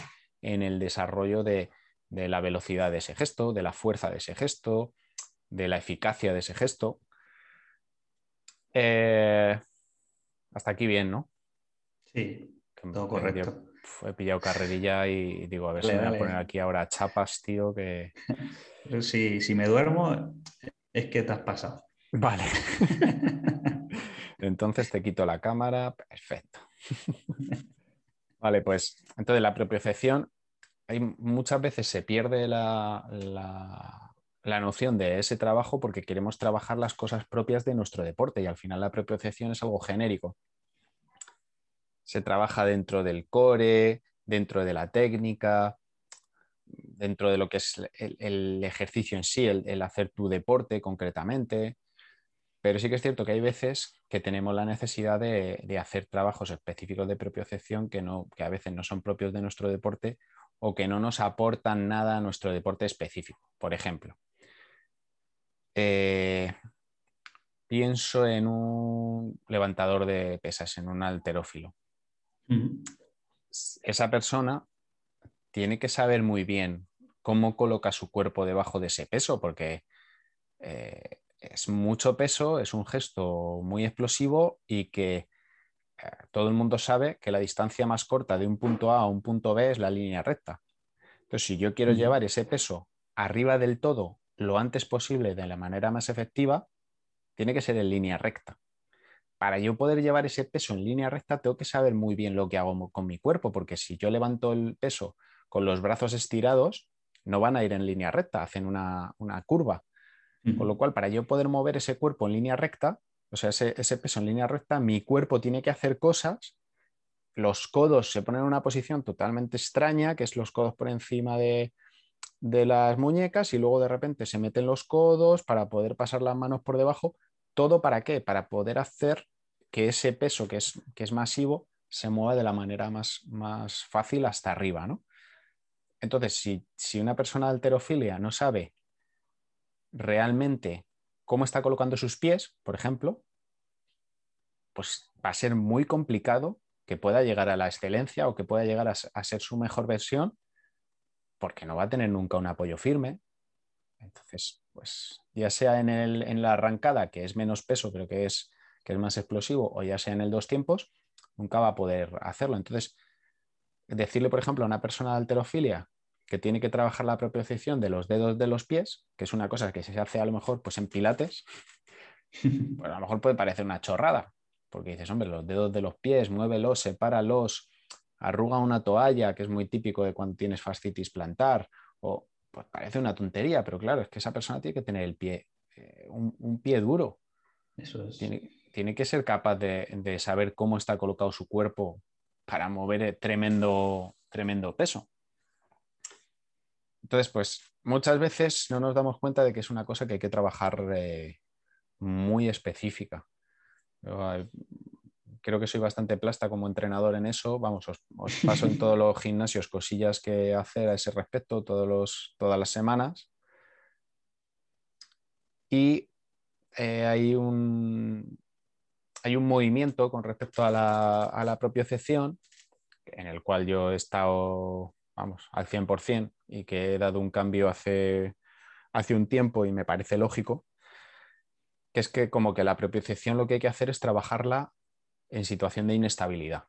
en el desarrollo de, la velocidad de ese gesto, de la fuerza de ese gesto, de la eficacia de ese gesto. Eh, hasta aquí bien, ¿no? Sí, todo correcto. he pillado carrerilla y digo, a ver si me voy a poner aquí ahora chapas, tío, que... Si, si me duermo, es que te has pasado. Vale. entonces te quito la cámara. Perfecto. vale, pues entonces la propiocepción, hay, muchas veces se pierde la, la, noción de ese trabajo porque queremos trabajar las cosas propias de nuestro deporte y al final la propiocepción es algo genérico. Se trabaja dentro del core, dentro de la técnica, dentro de lo que es el, ejercicio en sí, el, hacer tu deporte concretamente. Pero sí que es cierto que hay veces que tenemos la necesidad de, hacer trabajos específicos de propiocepción que, no, que a veces no son propios de nuestro deporte o que no nos aportan nada a nuestro deporte específico. Por ejemplo, eh, pienso en un levantador de pesas, en un alterófilo. Esa persona tiene que saber muy bien cómo coloca su cuerpo debajo de ese peso, porque eh, es mucho peso, es un gesto muy explosivo y que eh, todo el mundo sabe que la distancia más corta de un punto A a un punto B es la línea recta. Entonces, si yo quiero llevar ese peso arriba del todo lo antes posible de la manera más efectiva, tiene que ser en línea recta. Para yo poder llevar ese peso en línea recta, tengo que saber muy bien lo que hago con mi cuerpo, porque si yo levanto el peso con los brazos estirados, no van a ir en línea recta, hacen una, curva. Con lo cual, para yo poder mover ese cuerpo en línea recta, o sea, ese, peso en línea recta, mi cuerpo tiene que hacer cosas, los codos se ponen en una posición totalmente extraña, que es los codos por encima de, las muñecas y luego de repente se meten los codos para poder pasar las manos por debajo. ¿Todo para qué? Para poder hacer que ese peso que es, que es masivo se mueva de la manera más, más fácil hasta arriba, ¿no? Entonces, si, una persona de alterofilia no sabe realmente cómo está colocando sus pies, por ejemplo, pues va a ser muy complicado que pueda llegar a la excelencia o que pueda llegar a, ser su mejor versión, porque no va a tener nunca un apoyo firme. Entonces, pues ya sea en, en la arrancada, que es menos peso, pero que es, que es más explosivo, o ya sea en el dos tiempos, nunca va a poder hacerlo. Entonces, decirle, por ejemplo, a una persona de alterofilia que tiene que trabajar la propiocepción de los dedos de los pies, que es una cosa que se hace a lo mejor pues en pilates, pues a lo mejor puede parecer una chorrada, porque dices, hombre, los dedos de los pies, muévelos, sepáralos, arruga una toalla, que es muy típico de cuando tienes fascitis plantar, o pues parece una tontería, pero claro, es que esa persona tiene que tener el pie, eh, un, pie duro. Eso es. Tiene, que ser capaz de, de saber cómo está colocado su cuerpo para mover tremendo, tremendo peso. Entonces, pues muchas veces no nos damos cuenta de que es una cosa que hay que trabajar eh, muy específica. Eh, creo que soy bastante plasta como entrenador en eso. Vamos, os, paso en todos los gimnasios cosillas que hacer a ese respecto todos todas las semanas. Y eh, hay un, hay un movimiento con respecto a la, a la propiocepción en el cual yo he estado, vamos, al 100% y que he dado un cambio hace, hace un tiempo y me parece lógico, que es que como que la propiocepción lo que hay que hacer es trabajarla en situación de inestabilidad.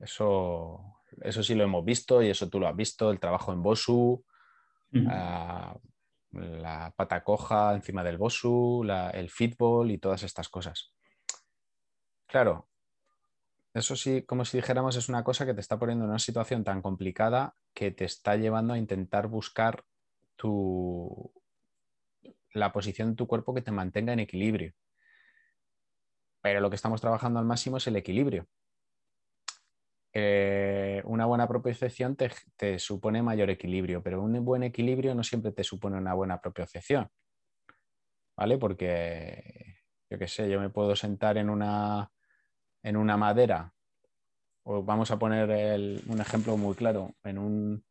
Eso, eso sí lo hemos visto y eso tú lo has visto, el trabajo en Bosu, la pata coja encima del Bosu, el fútbol y todas estas cosas. Claro, eso sí, como si dijéramos, es una cosa que te está poniendo en una situación tan complicada que te está llevando a intentar buscar tu, la posición de tu cuerpo que te mantenga en equilibrio. Pero lo que estamos trabajando al máximo es el equilibrio. Eh, una buena propiocepción te, te, supone mayor equilibrio, pero un buen equilibrio no siempre te supone una buena propiocepción. ¿Vale? Porque, yo qué sé, yo me puedo sentar en una, en una madera, o vamos a poner un ejemplo muy claro, en, un,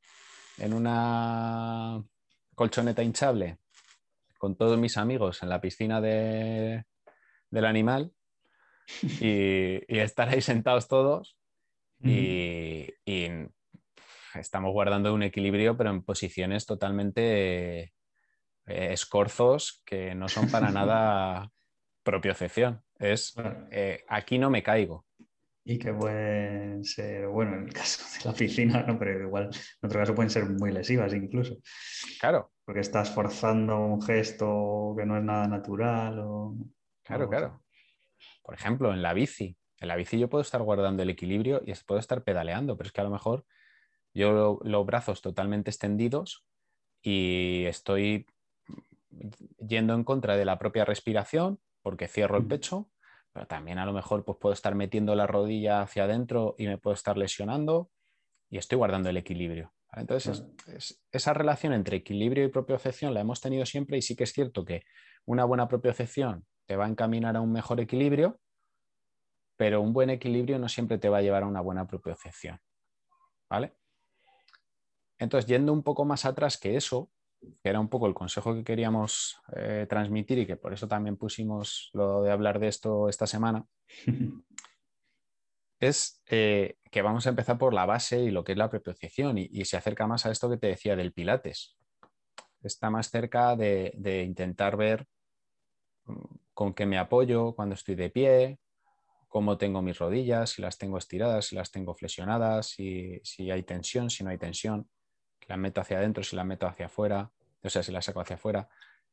en una colchoneta hinchable con todos mis amigos en la piscina de, del animal y, estar ahí sentados todos y, estamos guardando un equilibrio pero en posiciones totalmente eh, escorzos que no son para nada propiocepción. Es eh, aquí no me caigo. Y que pueden ser, bueno, en el caso de la piscina, ¿no? pero igual en otro caso pueden ser muy lesivas incluso. Claro. Porque estás forzando un gesto que no es nada natural. O... Claro, claro. Por ejemplo, en la bici. En la bici yo puedo estar guardando el equilibrio y puedo estar pedaleando, pero es que a lo mejor yo los brazos totalmente extendidos y estoy yendo en contra de la propia respiración porque cierro el pecho, pero también a lo mejor pues, puedo estar metiendo la rodilla hacia adentro y me puedo estar lesionando y estoy guardando el equilibrio. Entonces, esa relación entre equilibrio y propiocepción la hemos tenido siempre y sí que es cierto que una buena propiocepción te va a encaminar a un mejor equilibrio, pero un buen equilibrio no siempre te va a llevar a una buena propiocepción. ¿Vale? Entonces, yendo un poco más atrás que eso, que era un poco el consejo que queríamos eh, transmitir y que por eso también pusimos lo de hablar de esto esta semana, es eh, que vamos a empezar por la base y lo que es la propiocepción y, se acerca más a esto que te decía del Pilates. Está más cerca de, intentar ver mm, con qué me apoyo cuando estoy de pie, cómo tengo mis rodillas, si las tengo estiradas, si las tengo flexionadas, si, si hay tensión, si no hay tensión la meto hacia adentro, si la meto hacia afuera, o sea, si la saco hacia afuera,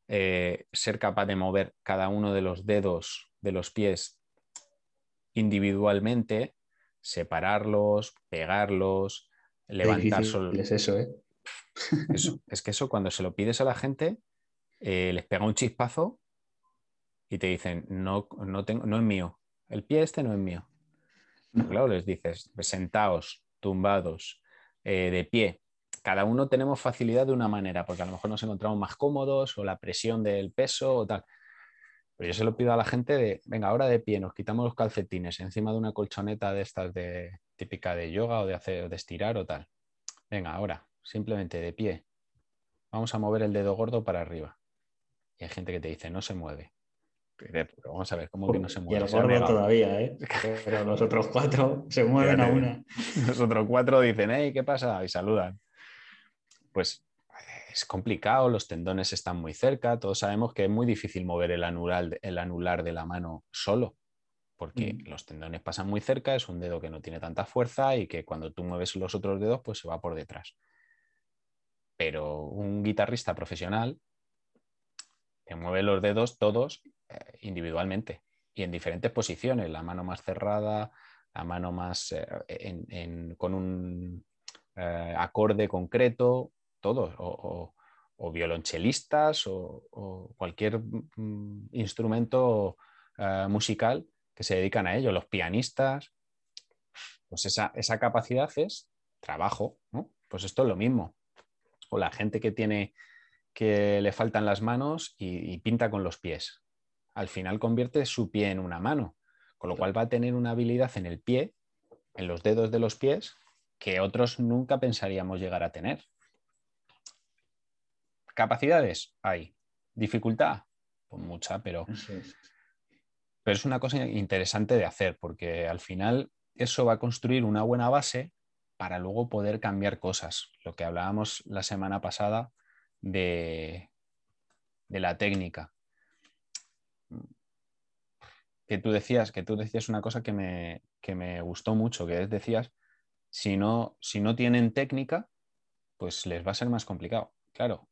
eh, ser capaz de mover cada uno de los dedos de los pies individualmente, separarlos, pegarlos, levantar solo. Es eso, ¿eh? es que eso cuando se lo pides a la gente, eh, les pega un chispazo y te dicen, no, no, tengo, no es mío, el pie este no es mío. Claro, les dices, sentaos, tumbados, eh, de pie, cada uno tenemos facilidad de una manera, porque a lo mejor nos encontramos más cómodos o la presión del peso o tal. Pero yo se lo pido a la gente de, venga, ahora de pie, nos quitamos los calcetines encima de una colchoneta de estas de típica de yoga o de hacer de estirar o tal. venga, ahora, simplemente de pie, vamos a mover el dedo gordo para arriba. Y hay gente que te dice, no se mueve. Pero vamos a ver, ¿cómo que no se mueve? Y el gordo todavía, ¿eh? Pero los otros cuatro se mueven a una. Los otros cuatro dicen, hey, ¿qué pasa? Y saludan. Pues es complicado, los tendones están muy cerca, todos sabemos que es muy difícil mover el anular, el anular de la mano solo, porque mm. los tendones pasan muy cerca, es un dedo que no tiene tanta fuerza y que cuando tú mueves los otros dedos, pues se va por detrás. Pero un guitarrista profesional te mueve los dedos todos eh, individualmente y en diferentes posiciones, la mano más cerrada, la mano más eh, con un eh, acorde concreto, todos, o, violonchelistas o, cualquier mm, instrumento eh, musical que se dedican a ello, los pianistas, pues esa, capacidad es trabajo, ¿no? Pues esto es lo mismo. O la gente que tiene que le faltan las manos y, pinta con los pies. Al final convierte su pie en una mano, con lo cual va a tener una habilidad en el pie, en los dedos de los pies, que otros nunca pensaríamos llegar a tener. ¿Capacidades? Hay. ¿Dificultad? Pues mucha, pero, pero es una cosa interesante de hacer porque al final eso va a construir una buena base para luego poder cambiar cosas. Lo que hablábamos la semana pasada de, de la técnica. Que tú decías, que tú decías una cosa que me, que me gustó mucho, que es decías, si no, si no tienen técnica, pues les va a ser más complicado. Claro,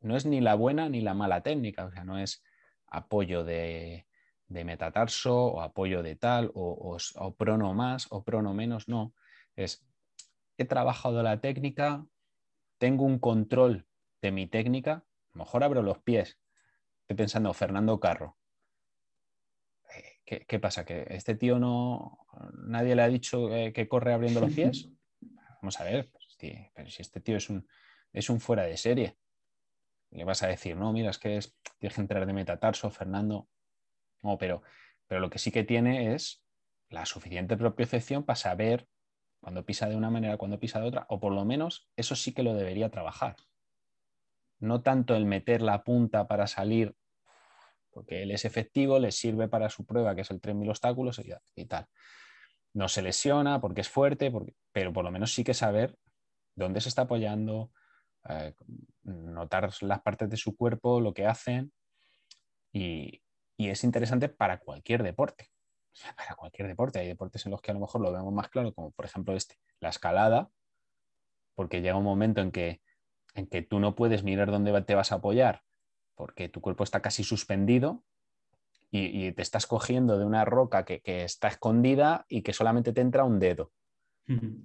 no es ni la buena ni la mala técnica, o sea, no es apoyo de, metatarso o apoyo de tal o, prono más o prono menos, no, es he trabajado la técnica, tengo un control de mi técnica, a lo mejor abro los pies, estoy pensando, Fernando Carro, eh, ¿Qué, pasa? ¿Que este tío no, nadie le ha dicho que corre abriendo los pies? Vamos a ver, pues, pero si este tío es un, es un fuera de serie le vas a decir, no, mira, es que es, tienes que entrar de metatarso, Fernando. No, pero, pero lo que sí que tiene es la suficiente propiocepción para saber cuando pisa de una manera, cuando pisa de otra, o por lo menos eso sí que lo debería trabajar. No tanto el meter la punta para salir, porque él es efectivo, le sirve para su prueba, que es el 3.000 obstáculos y, tal. No se lesiona porque es fuerte, pero por lo menos sí que saber dónde se está apoyando, eh, notar las partes de su cuerpo, lo que hacen, y, es interesante para cualquier deporte. Para cualquier deporte. Hay deportes en los que a lo mejor lo vemos más claro, como por ejemplo este, la escalada, porque llega un momento en que, en que tú no puedes mirar dónde te vas a apoyar, porque tu cuerpo está casi suspendido y, te estás cogiendo de una roca que, está escondida y que solamente te entra un dedo.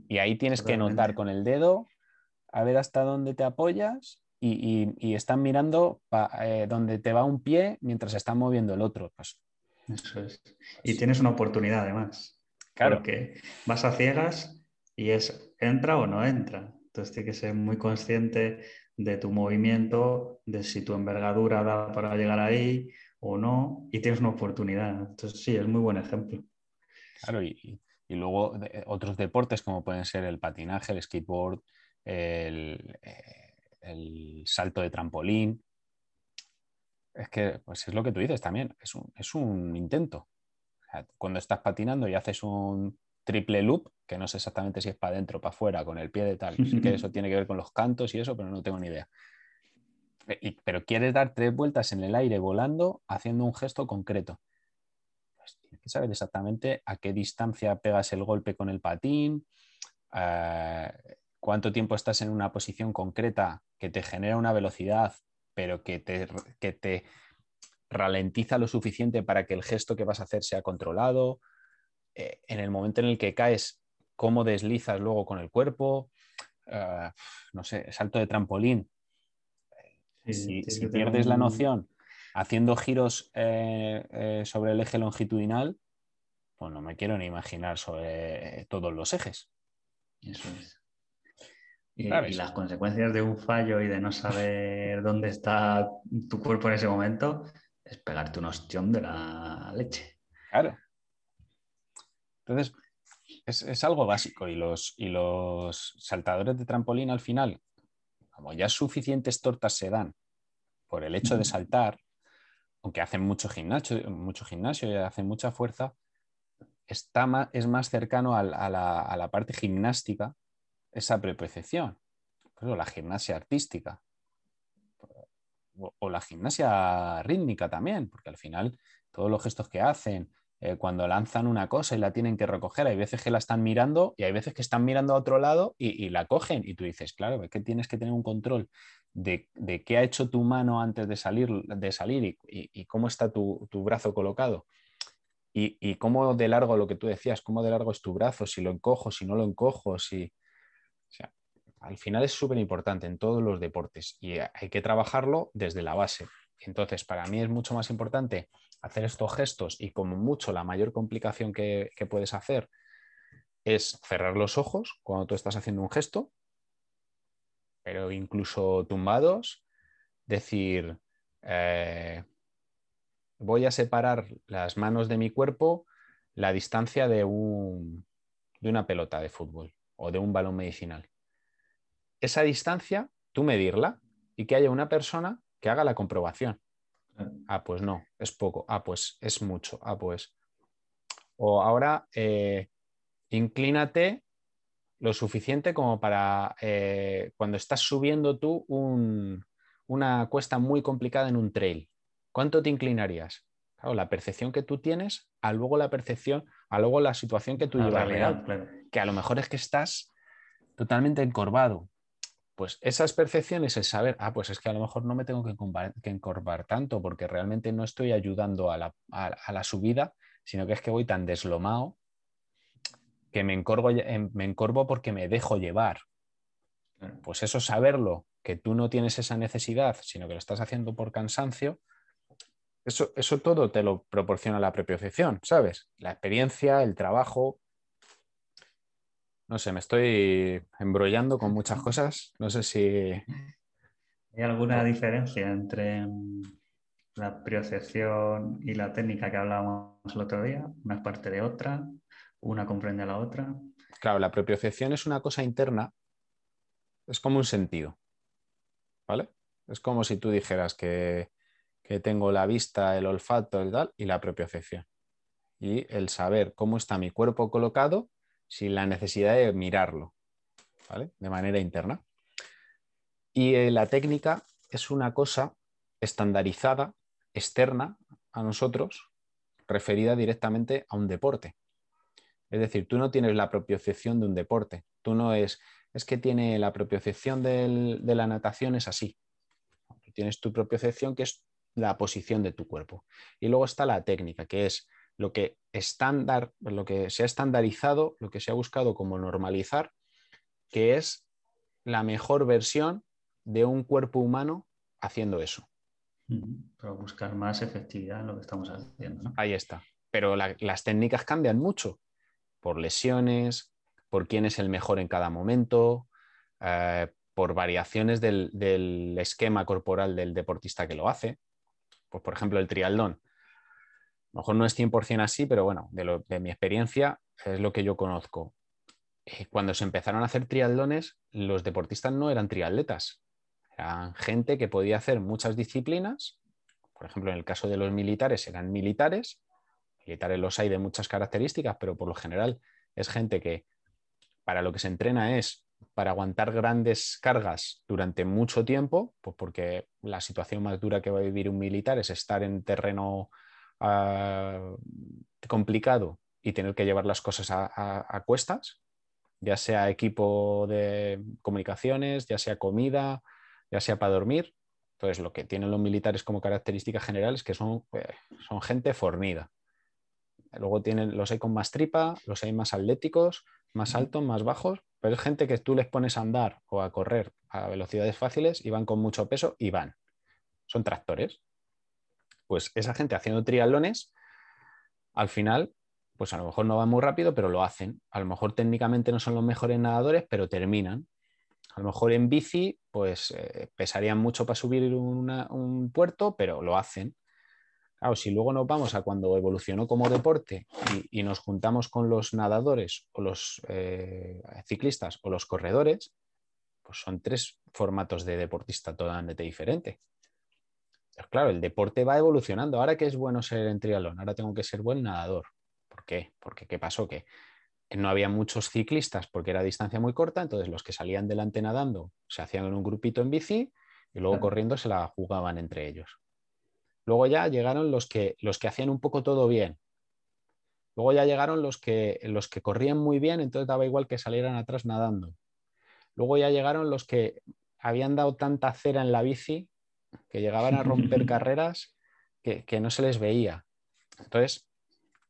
Y ahí tienes que notar con el dedo a ver hasta dónde te apoyas y, están mirando eh, donde te va un pie mientras están moviendo el otro. Pues, Eso es. Y tienes una oportunidad además. Claro. Porque vas a ciegas y es entra o no entra. Entonces tienes que ser muy consciente de tu movimiento, de si tu envergadura da para llegar ahí o no, y tienes una oportunidad. Entonces sí, es muy buen ejemplo. Claro, y, y luego otros deportes como pueden ser el patinaje, el skateboard, el, el salto de trampolín. Es que pues es lo que tú dices también, es un, intento. cuando estás patinando y haces un triple loop, que no sé exactamente si es para adentro o para afuera, con el pie de tal, que eso tiene que ver con los cantos y eso, pero no tengo ni idea. pero quieres dar tres vueltas en el aire volando haciendo un gesto concreto. Pues tienes que saber exactamente a qué distancia pegas el golpe con el patín, eh, cuánto tiempo estás en una posición concreta que te genera una velocidad, pero que te, que te ralentiza lo suficiente para que el gesto que vas a hacer sea controlado. Eh, en el momento en el que caes, cómo deslizas luego con el cuerpo. Eh, no sé, salto de trampolín. si, pierdes la noción haciendo giros eh, sobre el eje longitudinal, pues no me quiero ni imaginar sobre todos los ejes. Eso es. Y, las consecuencias de un fallo y de no saber dónde está tu cuerpo en ese momento es pegarte un ostión de la leche. Claro. Entonces, es, algo básico y los, y los saltadores de trampolín al final, como ya suficientes tortas se dan por el hecho de saltar, aunque hacen mucho gimnasio, mucho gimnasio y hacen mucha fuerza, está es más cercano a, la, parte gimnástica esa prepercepción. o la gimnasia artística o, la gimnasia rítmica también, porque al final todos los gestos que hacen, eh, cuando lanzan una cosa y la tienen que recoger, hay veces que la están mirando y hay veces que están mirando a otro lado y, la cogen y tú dices, claro, es que tienes que tener un control de, qué ha hecho tu mano antes de salir, de salir y, cómo está tu, brazo colocado. Y, cómo de largo lo que tú decías, cómo de largo es tu brazo, si lo encojo, si no lo encojo, si... O sea, al final es súper importante en todos los deportes y hay que trabajarlo desde la base. Entonces, para mí es mucho más importante hacer estos gestos y como mucho la mayor complicación que, puedes hacer es cerrar los ojos cuando tú estás haciendo un gesto, pero incluso tumbados, decir, eh, voy a separar las manos de mi cuerpo la distancia de, un, de una pelota de fútbol o de un balón medicinal. Esa distancia, tú medirla y que haya una persona que haga la comprobación. Ah, pues no, es poco. Ah, pues es mucho. Ah, pues. O ahora, eh, inclínate lo suficiente como para eh, cuando estás subiendo tú una cuesta muy complicada en un trail. ¿Cuánto te inclinarías? Claro, la percepción que tú tienes, a luego la percepción, a luego la situación que tú llevas real, que a lo mejor es que estás totalmente encorvado, pues esas percepciones, es saber, ah, pues es que a lo mejor no me tengo que, encorvar tanto porque realmente no estoy ayudando a la, subida, sino que es que voy tan deslomado que me encorvo, me encorvo porque me dejo llevar. Pues eso saberlo, que tú no tienes esa necesidad, sino que lo estás haciendo por cansancio, eso, eso todo te lo proporciona la propiocepción, ¿sabes? La experiencia, el trabajo, no sé, me estoy embrollando con muchas cosas. No sé si. ¿Hay alguna diferencia entre la percepción y la técnica que hablábamos el otro día? Una es parte de otra, una comprende a la otra. Claro, la propiocepción es una cosa interna, es como un sentido. ¿Vale? Es como si tú dijeras que, que tengo la vista, el olfato, el tal, y la propiocepción. Y el saber cómo está mi cuerpo colocado sin la necesidad de mirarlo, De manera interna. Y eh, la técnica es una cosa estandarizada, externa a nosotros, referida directamente a un deporte. Es decir, tú no tienes la propiocepción de un deporte. Tú no es, es que tiene la propiocepción de la natación es así. Tienes tu propiocepción que es la posición de tu cuerpo. Y luego está la técnica, que es lo que, estándar, lo que se ha estandarizado, lo que se ha buscado como normalizar, que es la mejor versión de un cuerpo humano haciendo eso. Para buscar más efectividad en lo que estamos haciendo. Ahí está. Pero las técnicas cambian mucho por lesiones, por quién es el mejor en cada momento, eh, por variaciones del, del, esquema corporal del deportista que lo hace. Pues, por ejemplo, el trialdón lo mejor no es 100% así, pero bueno, de, mi experiencia es lo que yo conozco. Eh, cuando se empezaron a hacer triatlones, los deportistas no eran triatletas, eran gente que podía hacer muchas disciplinas. Por ejemplo, en el caso de los militares eran militares. Militares los hay de muchas características, pero por lo general es gente que para lo que se entrena es para aguantar grandes cargas durante mucho tiempo, pues porque la situación más dura que va a vivir un militar es estar en terreno complicado y tener que llevar las cosas a, cuestas, ya sea equipo de comunicaciones, ya sea comida, ya sea para dormir. Entonces, lo que tienen los militares como características generales es que son, eh, son gente fornida. Luego tienen, los hay con más tripa, los hay más atléticos, más altos, más bajos, pero es gente que tú les pones a andar o a correr a velocidades fáciles y van con mucho peso y van. Son tractores pues esa gente haciendo triatlones, al final, pues a lo mejor no va muy rápido, pero lo hacen. A lo mejor técnicamente no son los mejores nadadores, pero terminan. A lo mejor en bici, pues eh, pesarían mucho para subir un puerto, pero lo hacen. Claro, si luego nos vamos a cuando evolucionó como deporte y, nos juntamos con los nadadores o los eh, ciclistas o los corredores, pues son tres formatos de deportista totalmente diferentes. Pues claro, el deporte va evolucionando. Ahora que es bueno ser en triatlón, ahora tengo que ser buen nadador. ¿Por qué? Porque ¿qué pasó? Que no había muchos ciclistas porque era distancia muy corta, entonces los que salían delante nadando se hacían en un grupito en bici y luego corriendo se la jugaban entre ellos. Luego ya llegaron los que, los que hacían un poco todo bien. Luego ya llegaron los que, los que corrían muy bien, entonces daba igual que salieran atrás nadando. Luego ya llegaron los que habían dado tanta cera en la bici que llegaban a romper carreras que, que no se les veía. Entonces,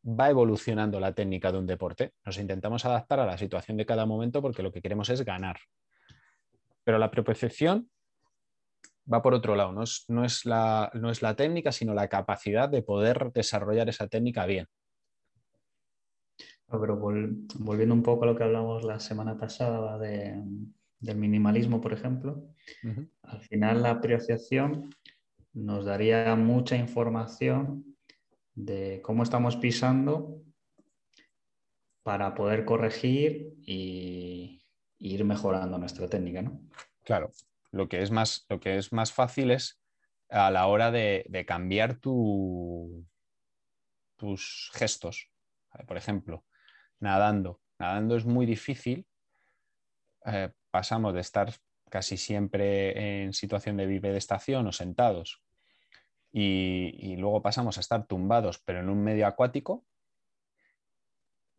va evolucionando la técnica de un deporte. Nos intentamos adaptar a la situación de cada momento porque lo que queremos es ganar. Pero la propiocepción va por otro lado, no es, la, no es la técnica, sino la capacidad de poder desarrollar esa técnica bien. Pero volviendo un poco a lo que hablamos la semana pasada del minimalismo, por ejemplo, al final la apreciación nos daría mucha información de cómo estamos pisando para poder corregir y, ir mejorando nuestra técnica, ¿no? Claro, lo que es más, lo que es más fácil es a la hora de, cambiar tus gestos. Por ejemplo, nadando. Nadando es muy difícil. Eh, pasamos de estar casi siempre en situación de vive de estación o sentados y, luego pasamos a estar tumbados pero en un medio acuático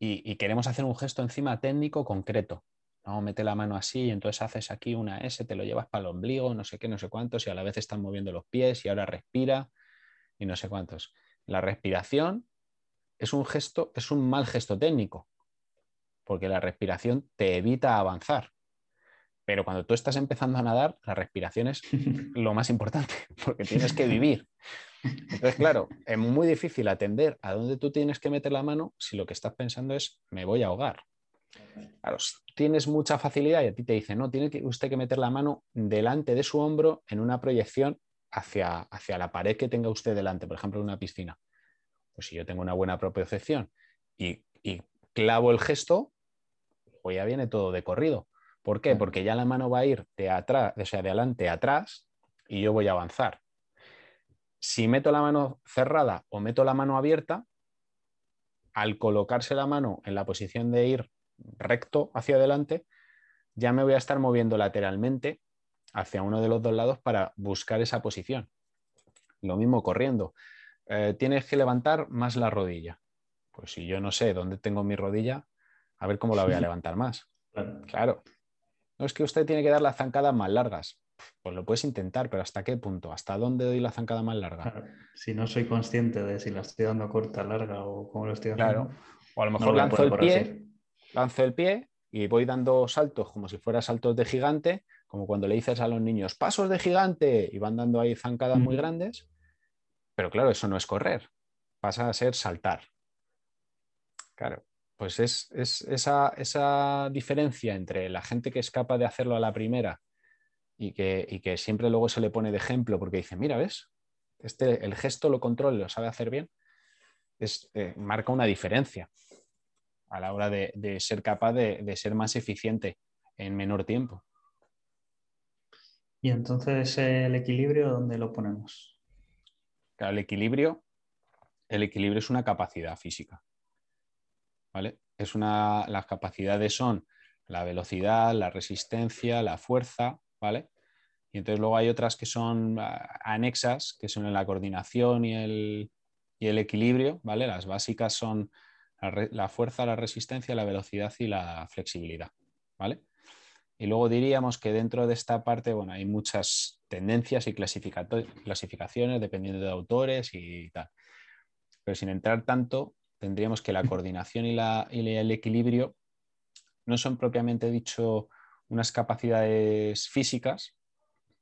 y, queremos hacer un gesto encima técnico concreto. ¿no? Mete la mano así y entonces haces aquí una S, te lo llevas para el ombligo, no sé qué, no sé cuántos, y a la vez están moviendo los pies y ahora respira y no sé cuántos. La respiración es un gesto, es un mal gesto técnico, porque la respiración te evita avanzar. Pero cuando tú estás empezando a nadar, la respiración es lo más importante, porque tienes que vivir. Entonces, claro, es muy difícil atender a dónde tú tienes que meter la mano si lo que estás pensando es, me voy a ahogar. Claro, tienes mucha facilidad y a ti te dicen, no, tiene usted que meter la mano delante de su hombro en una proyección hacia, hacia la pared que tenga usted delante, por ejemplo, en una piscina. Pues si yo tengo una buena propiocepción y, y clavo el gesto, pues ya viene todo de corrido. ¿Por qué? Porque ya la mano va a ir de atrás, o sea, de adelante a atrás y yo voy a avanzar. Si meto la mano cerrada o meto la mano abierta, al colocarse la mano en la posición de ir recto hacia adelante, ya me voy a estar moviendo lateralmente hacia uno de los dos lados para buscar esa posición. Lo mismo corriendo. Eh, tienes que levantar más la rodilla. Pues si yo no sé dónde tengo mi rodilla, a ver cómo la voy a levantar más. claro. No es que usted tiene que dar las zancadas más largas. Pues lo puedes intentar, pero ¿hasta qué punto? ¿Hasta dónde doy la zancada más larga? si no soy consciente de si la estoy dando corta, larga o cómo lo estoy haciendo. Claro. O a lo mejor lanzo el pie, lanzo el pie y voy dando saltos como si fuera saltos de gigante, como cuando le dices a los niños pasos de gigante y van dando ahí zancadas muy grandes. Pero claro, eso no es correr, pasa a ser saltar. Claro pues es, esa, diferencia entre la gente que es capaz de hacerlo a la primera y que, siempre luego se le pone de ejemplo porque dice, mira, ¿ves? Este, el gesto lo controla, lo sabe hacer bien, es, eh, marca una diferencia a la hora de, ser capaz de, ser más eficiente en menor tiempo. Y entonces el equilibrio, ¿dónde lo ponemos? el equilibrio, el equilibrio es una capacidad física. Es una, las capacidades son la velocidad, la resistencia, la fuerza, ¿vale? Y entonces luego hay otras que son ah, anexas, que son la coordinación y el, equilibrio, ¿vale? Las básicas son la, fuerza, la resistencia, la velocidad y la flexibilidad, ¿vale? Y luego diríamos que dentro de esta parte, bueno, hay muchas tendencias y clasificaciones dependiendo de autores y tal. Pero sin entrar tanto, tendríamos que la coordinación y, el equilibrio no son propiamente dicho unas capacidades físicas,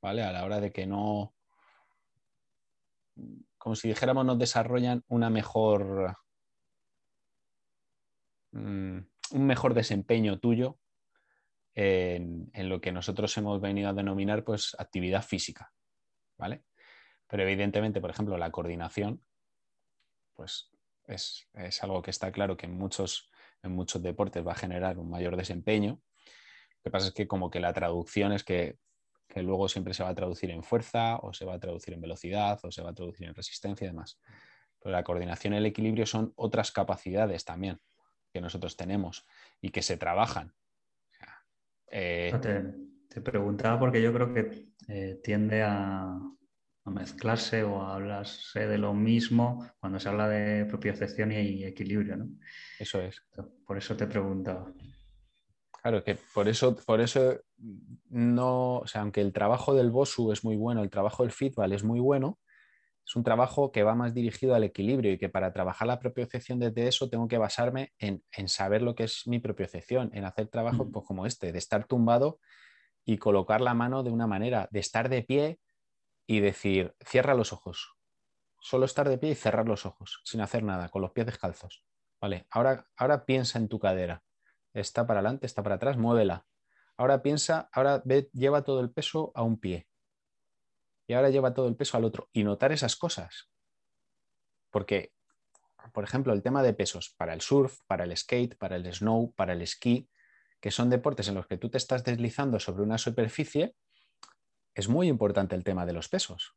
¿vale? A la hora de que no, como si dijéramos, nos desarrollan una mejor, mm, un mejor desempeño tuyo en, en, lo que nosotros hemos venido a denominar pues actividad física, ¿vale? Pero evidentemente, por ejemplo, la coordinación pues es, algo que está claro que en muchos, en muchos deportes va a generar un mayor desempeño. Lo que pasa es que como que la traducción es que, que luego siempre se va a traducir en fuerza o se va a traducir en velocidad o se va a traducir en resistencia y demás. Pero la coordinación y el equilibrio son otras capacidades también que nosotros tenemos y que se trabajan. Eh, te, preguntaba porque yo creo que eh, tiende a, mezclarse o a hablarse de lo mismo cuando se habla de propiocepción y equilibrio, ¿no? Eso es. Por eso te preguntaba. Claro, que por eso, por eso no, o sea, aunque el trabajo del BOSU es muy bueno, el trabajo del feedback es muy bueno, es un trabajo que va más dirigido al equilibrio y que para trabajar la propiocepción desde eso tengo que basarme en, saber lo que es mi propiocepción, en hacer trabajo pues, como este, de estar tumbado y colocar la mano de una manera, de estar de pie y decir, cierra los ojos. Solo estar de pie y cerrar los ojos, sin hacer nada, con los pies descalzos. Vale, ahora, ahora piensa en tu cadera. Está para adelante, está para atrás, muévela. Ahora piensa, ahora ve, lleva todo el peso a un pie y ahora lleva todo el peso al otro. Y notar esas cosas. Porque, por ejemplo, el tema de pesos para el surf, para el skate, para el snow, para el esquí, que son deportes en los que tú te estás deslizando sobre una superficie, es muy importante el tema de los pesos.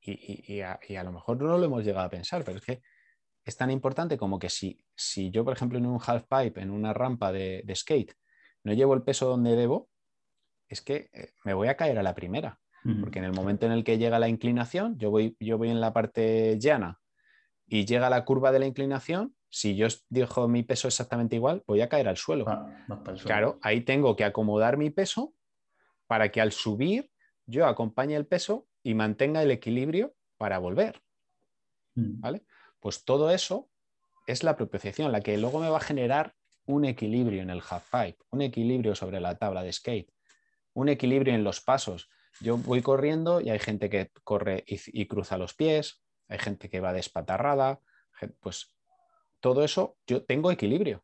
Y, a, lo mejor no lo hemos llegado a pensar, pero es que es tan importante como que si, si yo, por ejemplo, en un half pipe, en una rampa de, de skate, no llevo el peso donde debo, es que eh, me voy a caer a la primera. Porque en el momento en el que llega la inclinación, yo voy, yo voy en la parte llana y llega la curva de la inclinación, si yo dejo mi peso exactamente igual, voy a caer al suelo. Claro, ahí tengo que acomodar mi peso para que al subir yo acompañe el peso y mantenga el equilibrio para volver. ¿Vale? Pues todo eso es la propiciación, la que luego me va a generar un equilibrio en el half pipe, un equilibrio sobre la tabla de skate, un equilibrio en los pasos. Yo voy corriendo y hay gente que corre y, cruza los pies, hay gente que va despatarrada, pues todo eso yo tengo equilibrio.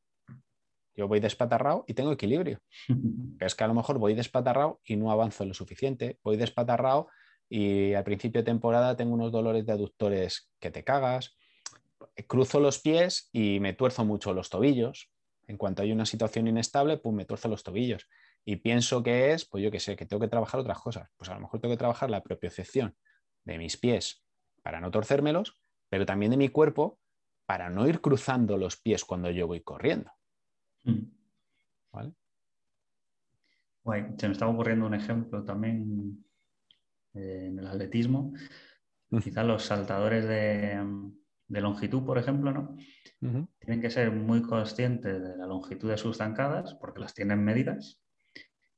Yo voy despatarrado y tengo equilibrio. es que a lo mejor voy despatarrado y no avanzo lo suficiente. Voy despatarrado y al principio de temporada tengo unos dolores de aductores que te cagas. Cruzo los pies y me tuerzo mucho los tobillos. En cuanto hay una situación inestable, pues me tuerzo los tobillos y pienso que es, pues yo qué sé, que tengo que trabajar otras cosas. Pues a lo mejor tengo que trabajar la propiocepción de mis pies para no torcérmelos, pero también de mi cuerpo para no ir cruzando los pies cuando yo voy corriendo. Mm. ¿Vale? se me está ocurriendo un ejemplo también eh, en el atletismo. Mm. Quizás los saltadores de, longitud, por ejemplo, ¿no? Tienen que ser muy conscientes de la longitud de sus zancadas porque las tienen medidas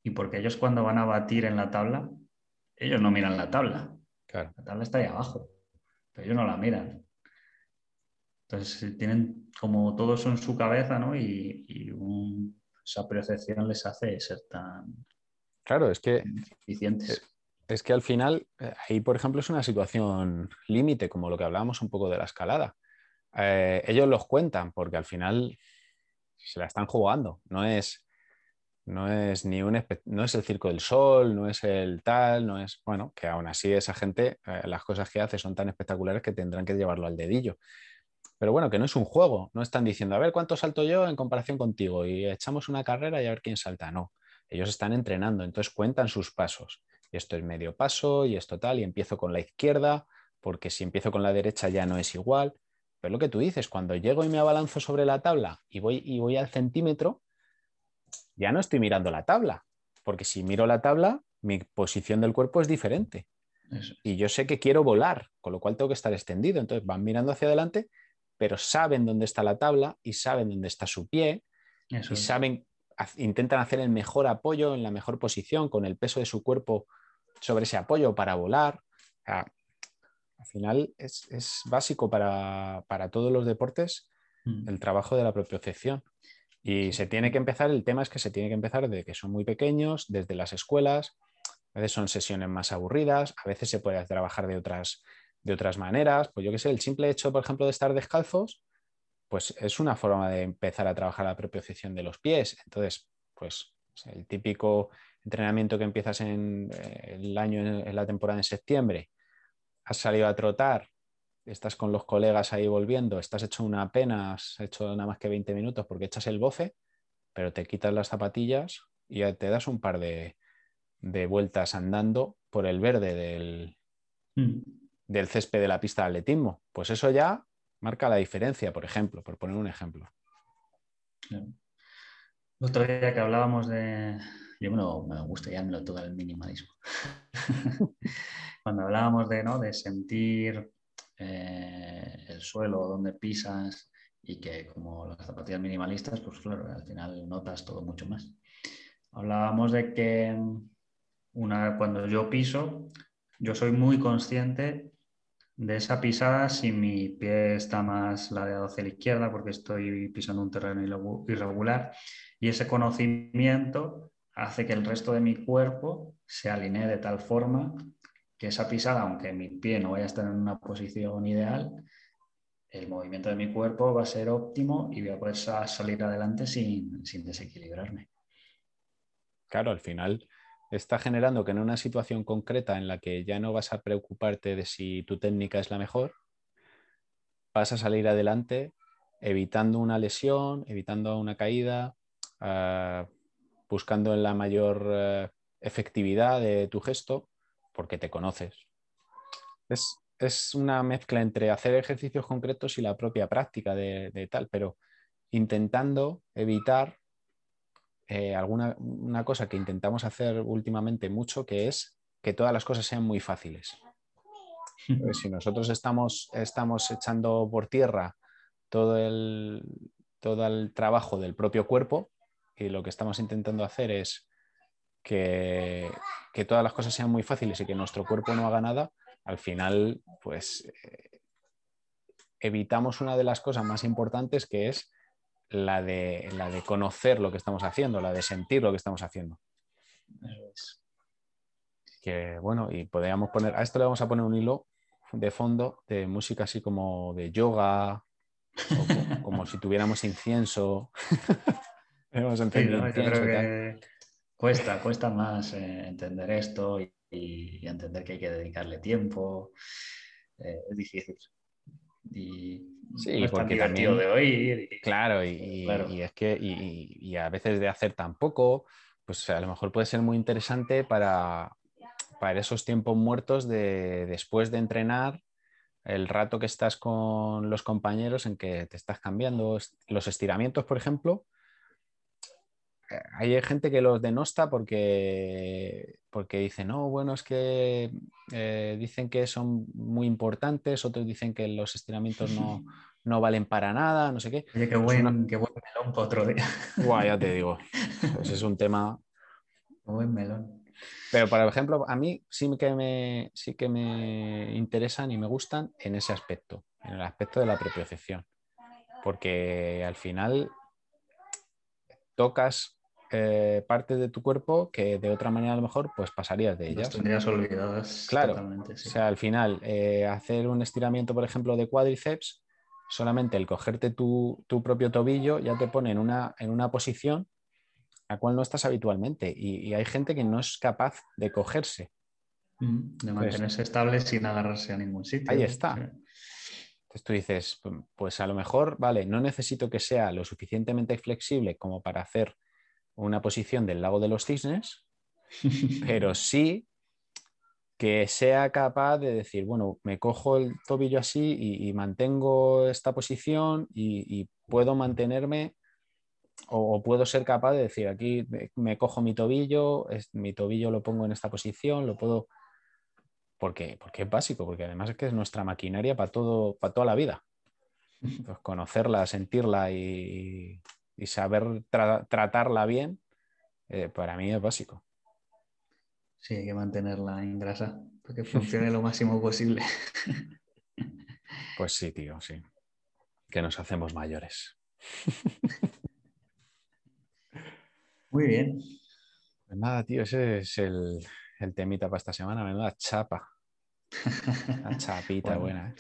y porque ellos cuando van a batir en la tabla, ellos no miran la tabla. La tabla está ahí abajo, pero ellos no la miran. Entonces tienen como todo eso en su cabeza, ¿no? Y, esa percepción les hace ser tan claro, es que, eficientes. Es que al final, eh, ahí por ejemplo es una situación límite, como lo que hablábamos un poco de la escalada. Eh, ellos los cuentan porque al final se la están jugando. No es, no es ni un no es el circo del sol, no es el tal, no es, bueno, que aún así esa gente, eh, las cosas que hace son tan espectaculares que tendrán que llevarlo al dedillo. Pero bueno, que no es un juego, no están diciendo, a ver cuánto salto yo en comparación contigo y echamos una carrera y a ver quién salta. No, ellos están entrenando, entonces cuentan sus pasos. Esto es medio paso y esto tal, y empiezo con la izquierda, porque si empiezo con la derecha ya no es igual. Pero lo que tú dices, cuando llego y me abalanzo sobre la tabla y voy, y voy al centímetro, ya no estoy mirando la tabla, porque si miro la tabla, mi posición del cuerpo es diferente. Y yo sé que quiero volar, con lo cual tengo que estar extendido. Entonces van mirando hacia adelante, pero saben dónde está la tabla y saben dónde está su pie y saben, intentan hacer el mejor apoyo en la mejor posición con el peso de su cuerpo sobre ese apoyo para volar. al final es, básico para, todos los deportes mm. el trabajo de la propiocepción. Y se tiene que empezar, el tema es que se tiene que empezar desde que son muy pequeños, desde las escuelas, a veces son sesiones más aburridas, a veces se puede trabajar de otras, de otras maneras, pues yo qué sé, el simple hecho, por ejemplo, de estar descalzos, pues es una forma de empezar a trabajar la propiocepción de los pies. Entonces, pues el típico entrenamiento que empiezas en eh, el año, en la temporada en septiembre, has salido a trotar estás con los colegas ahí volviendo, estás hecho una pena, has hecho nada más que 20 minutos porque echas el bofe, pero te quitas las zapatillas y te das un par de, vueltas andando por el verde del, mm. Del césped de la pista de atletismo. Pues eso ya marca la diferencia, por ejemplo, por poner un ejemplo. El otro día que hablábamos de. Yo me, gusta ya todo el minimalismo. Cuando hablábamos de, ¿no? de sentir eh, el suelo donde pisas y que como las zapatillas minimalistas, pues claro, al final notas todo mucho más. Hablábamos de que una, cuando yo piso, yo soy muy consciente de esa pisada si mi pie está más ladeado hacia la izquierda porque estoy pisando un terreno irregular y ese conocimiento hace que el resto de mi cuerpo se alinee de tal forma que esa pisada, aunque mi pie no vaya a estar en una posición ideal, el movimiento de mi cuerpo va a ser óptimo y voy a poder salir adelante sin, sin desequilibrarme. Claro, al final está generando que en una situación concreta en la que ya no vas a preocuparte de si tu técnica es la mejor, vas a salir adelante evitando una lesión, evitando una caída, uh, buscando la mayor eh, efectividad de tu gesto, porque te conoces. Es, es, una mezcla entre hacer ejercicios concretos y la propia práctica de tal, pero intentando evitar eh, alguna una cosa que intentamos hacer últimamente mucho, que es que todas las cosas sean muy fáciles. si nosotros estamos, estamos echando por tierra todo el, todo el trabajo del propio cuerpo y lo que estamos intentando hacer es que, que, todas las cosas sean muy fáciles y que nuestro cuerpo no haga nada, al final, pues eh, evitamos una de las cosas más importantes que es la de, la de conocer lo que estamos haciendo, la de sentir lo que estamos haciendo. Que bueno, y podríamos poner, a esto le vamos a poner un hilo de fondo de música así como de yoga, como, si tuviéramos incienso. cuesta, cuesta más eh, entender esto y, entender que hay que dedicarle tiempo. Eh, es difícil. Y Sí, porque también, de oír. Claro, y, es que y, a veces de hacer tan poco, pues a lo mejor puede ser muy interesante para, para esos tiempos muertos de después de entrenar, el rato que estás con los compañeros en que te estás cambiando los estiramientos, por ejemplo, hay gente que los denosta porque, porque dice, no, bueno, es que eh, dicen que son muy importantes, otros dicen que los estiramientos no, no valen para nada, no sé qué. Oye, qué buen, melón para otro día. Guay, ya te digo. Pues es un tema. buen melón. Pero, por ejemplo, a mí sí que, me, sí que me interesan y me gustan en ese aspecto, en el aspecto de la propiocepción. Porque al final tocas eh, partes de tu cuerpo que de otra manera a lo mejor pues pasarías de ellas. tendrías olvidadas. Claro. O sea, al final, eh, hacer un estiramiento, por ejemplo, de cuádriceps, solamente el cogerte tu, propio tobillo ya te pone en una, en una posición a cual no estás habitualmente. Y, hay gente que no es capaz de cogerse. Mm, de mantenerse estable sin agarrarse a ningún sitio. Ahí está. Entonces tú dices, pues a lo mejor, vale, no necesito que sea lo suficientemente flexible como para hacer una posición del lago de los cisnes, pero sí que sea capaz de decir, bueno, me cojo el tobillo así y, mantengo esta posición y, puedo mantenerme o, puedo ser capaz de decir, aquí me, cojo mi tobillo, mi tobillo lo pongo en esta posición, lo puedo... Porque, porque es básico, porque además es que es nuestra maquinaria para, todo, para toda la vida. Pues conocerla, sentirla y, y saber tratarla bien, eh, para mí es básico. Sí, hay que mantenerla en grasa para que funcione lo máximo posible. Pues sí, tío, sí. Que nos hacemos mayores. Muy bien. Pues nada, tío, ese es el, temita para esta semana. Menuda chapa. La chapita buena. ¿eh?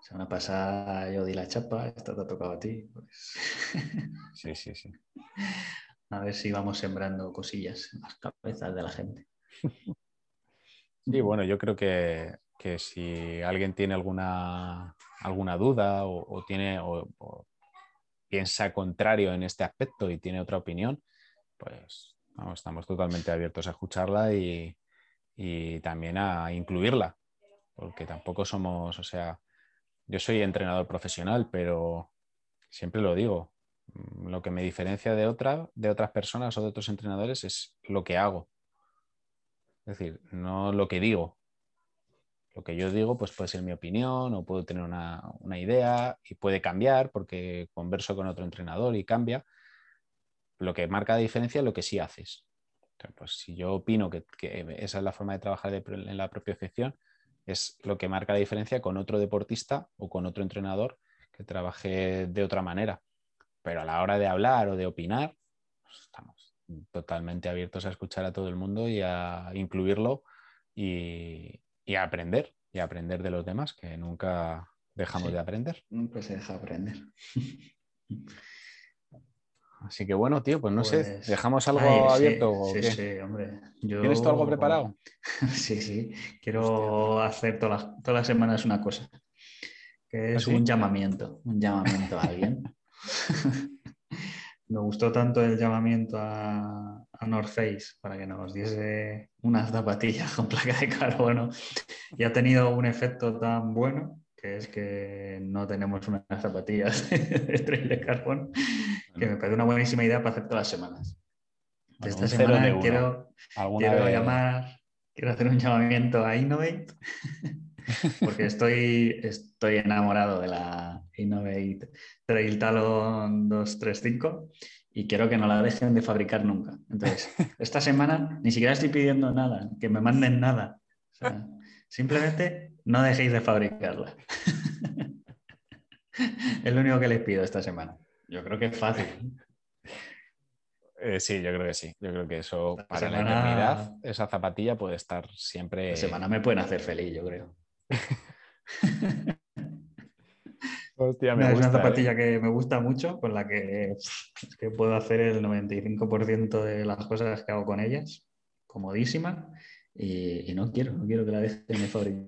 semana pasada yo di la chapa, esta te ha tocado a ti. Pues. Sí, sí, sí. A ver si vamos sembrando cosillas en las cabezas de la gente. Sí, bueno, yo creo que que si alguien tiene alguna, alguna duda o, tiene o, piensa contrario en este aspecto y tiene otra opinión, pues estamos totalmente abiertos a escucharla y, y también a incluirla, porque tampoco somos, o sea, yo soy entrenador profesional, pero siempre lo digo, lo que me diferencia de, otra, de otras personas o de otros entrenadores es lo que hago. Es decir, no lo que digo. Lo que yo digo pues puede ser mi opinión o puedo tener una, idea y puede cambiar porque converso con otro entrenador y cambia. Lo que marca la diferencia es lo que sí haces. pues si yo opino que, esa es la forma de trabajar en la propia excepción, es lo que marca la diferencia con otro deportista o con otro entrenador que trabaje de otra manera. Pero a la hora de hablar o de opinar, pues, estamos totalmente abiertos a escuchar a todo el mundo y a incluirlo y, a aprender, y a aprender de los demás, que nunca dejamos de aprender. Nunca se deja aprender. Así que bueno, tío, pues no sé, pues, ¿dejamos algo abierto? Sí, sí, hombre. ¿Tienes tú algo preparado? sí, sí. Quiero hacer todas las, todas las semanas una cosa, que es ¿Ah, un llamamiento, un llamamiento a alguien. Me gustó tanto el llamamiento a, a North Face para que nos diese unas zapatillas con placa de carbono y ha tenido un efecto tan bueno que es que no tenemos unas zapatillas de trail de carbón, que me parece una buenísima idea para hacer todas las semanas. De esta semana quiero, quiero llamar, quiero hacer un llamamiento a Innovate, porque estoy, estoy enamorado de la Innovate Trail Talon 235 y quiero que no la dejen de fabricar nunca. Entonces, esta semana ni siquiera estoy pidiendo nada, que me manden nada. simplemente no dejéis de fabricarla. es lo único que les pido esta semana. Yo creo que es fácil. Eh, sí, yo creo que sí. Yo creo que eso para la eternidad, esa zapatilla puede estar siempre. La semana me pueden hacer feliz, yo creo. Hostia, me gusta, es una zapatilla ¿eh? que me gusta mucho, con la que, que puedo hacer el 95% de las cosas que hago con ellas, comodísima, y, no quiero, no quiero que la dejen de fabricar.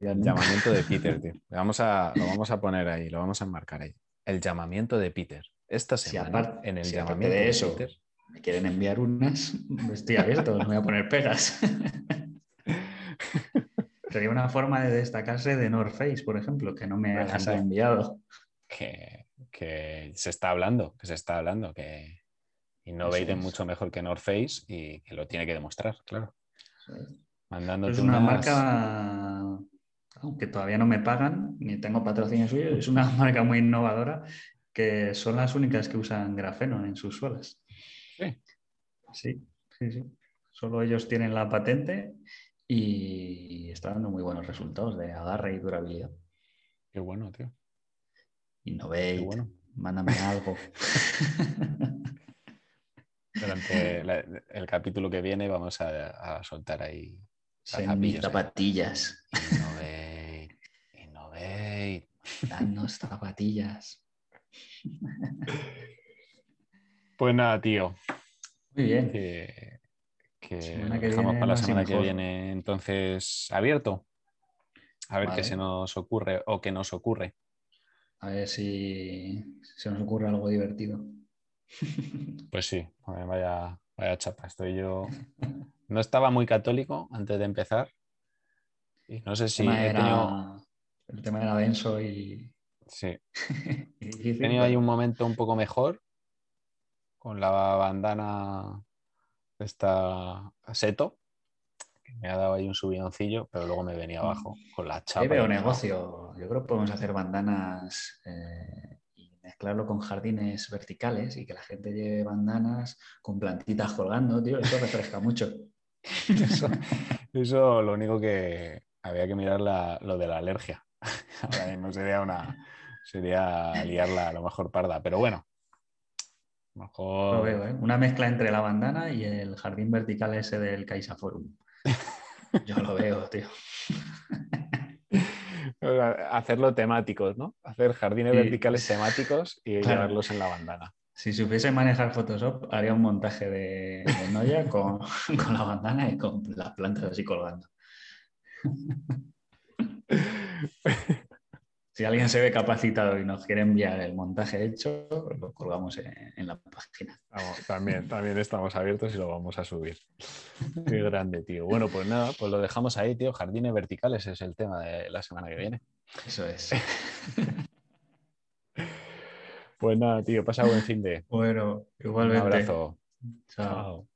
El llamamiento de Peter, tío. vamos a, lo vamos a poner ahí, lo vamos a enmarcar ahí. El llamamiento de Peter. Esta semana, en el llamamiento de, eso, Peter. Me quieren enviar unas, estoy abierto, no voy a poner pegas. Sería una forma de destacarse de North Face, por ejemplo, que no me has enviado. Que, se está hablando, que se está hablando, que Innovate es mucho mejor que North Face y que lo tiene que demostrar, claro. es una marca aunque todavía no me pagan, ni tengo patrocinio suyo, es una marca muy innovadora que son las únicas que usan grafeno en sus suelas. Sí. Sí, sí, sí. Solo ellos tienen la patente y está dando muy buenos resultados de agarre y durabilidad. Qué bueno, tío. Innovate, bueno. mándame algo. Durante el capítulo que viene vamos a, soltar ahí mis zapatillas. Danos zapatillas. Pues nada, tío. Muy bien. Que, dejamos para la semana que viene entonces abierto. A ver qué se nos ocurre o qué nos ocurre. A ver si se nos ocurre algo divertido. Pues sí, vaya, vaya chapa. Estoy yo. No estaba muy católico antes de empezar. Y no sé si he tenido el tema era denso y. Sí. He tenido ahí un momento un poco mejor con la bandana esta seto, que me ha dado ahí un subidoncillo, pero luego me venía abajo con la chapa. Yo veo negocio. Yo creo que podemos hacer bandanas eh, y mezclarlo con jardines verticales y que la gente lleve bandanas con plantitas colgando, tío. Eso refresca mucho. eso, eso lo único que había que mirar lo de la alergia. Ahora mismo sería una. Sería liarla a lo mejor parda, pero bueno. Mejor... ¿eh? Una mezcla entre la bandana y el jardín vertical ese del Caixa Forum. Yo lo veo, tío. Hacerlo temáticos, ¿no? Hacer jardines verticales temáticos y llevarlos en la bandana. Si supiese manejar Photoshop, haría un montaje de, Noya con, con, la bandana y con las plantas así colgando. Si alguien se ve capacitado y nos quiere enviar el montaje hecho, lo colgamos en, la página. también, también estamos abiertos y lo vamos a subir. Qué grande, tío. Bueno, pues nada, pues lo dejamos ahí, tío. Jardines verticales es el tema de la semana que viene. Eso es. Pues nada, tío, pasa buen fin de. Bueno, igualmente. Un abrazo. Chao.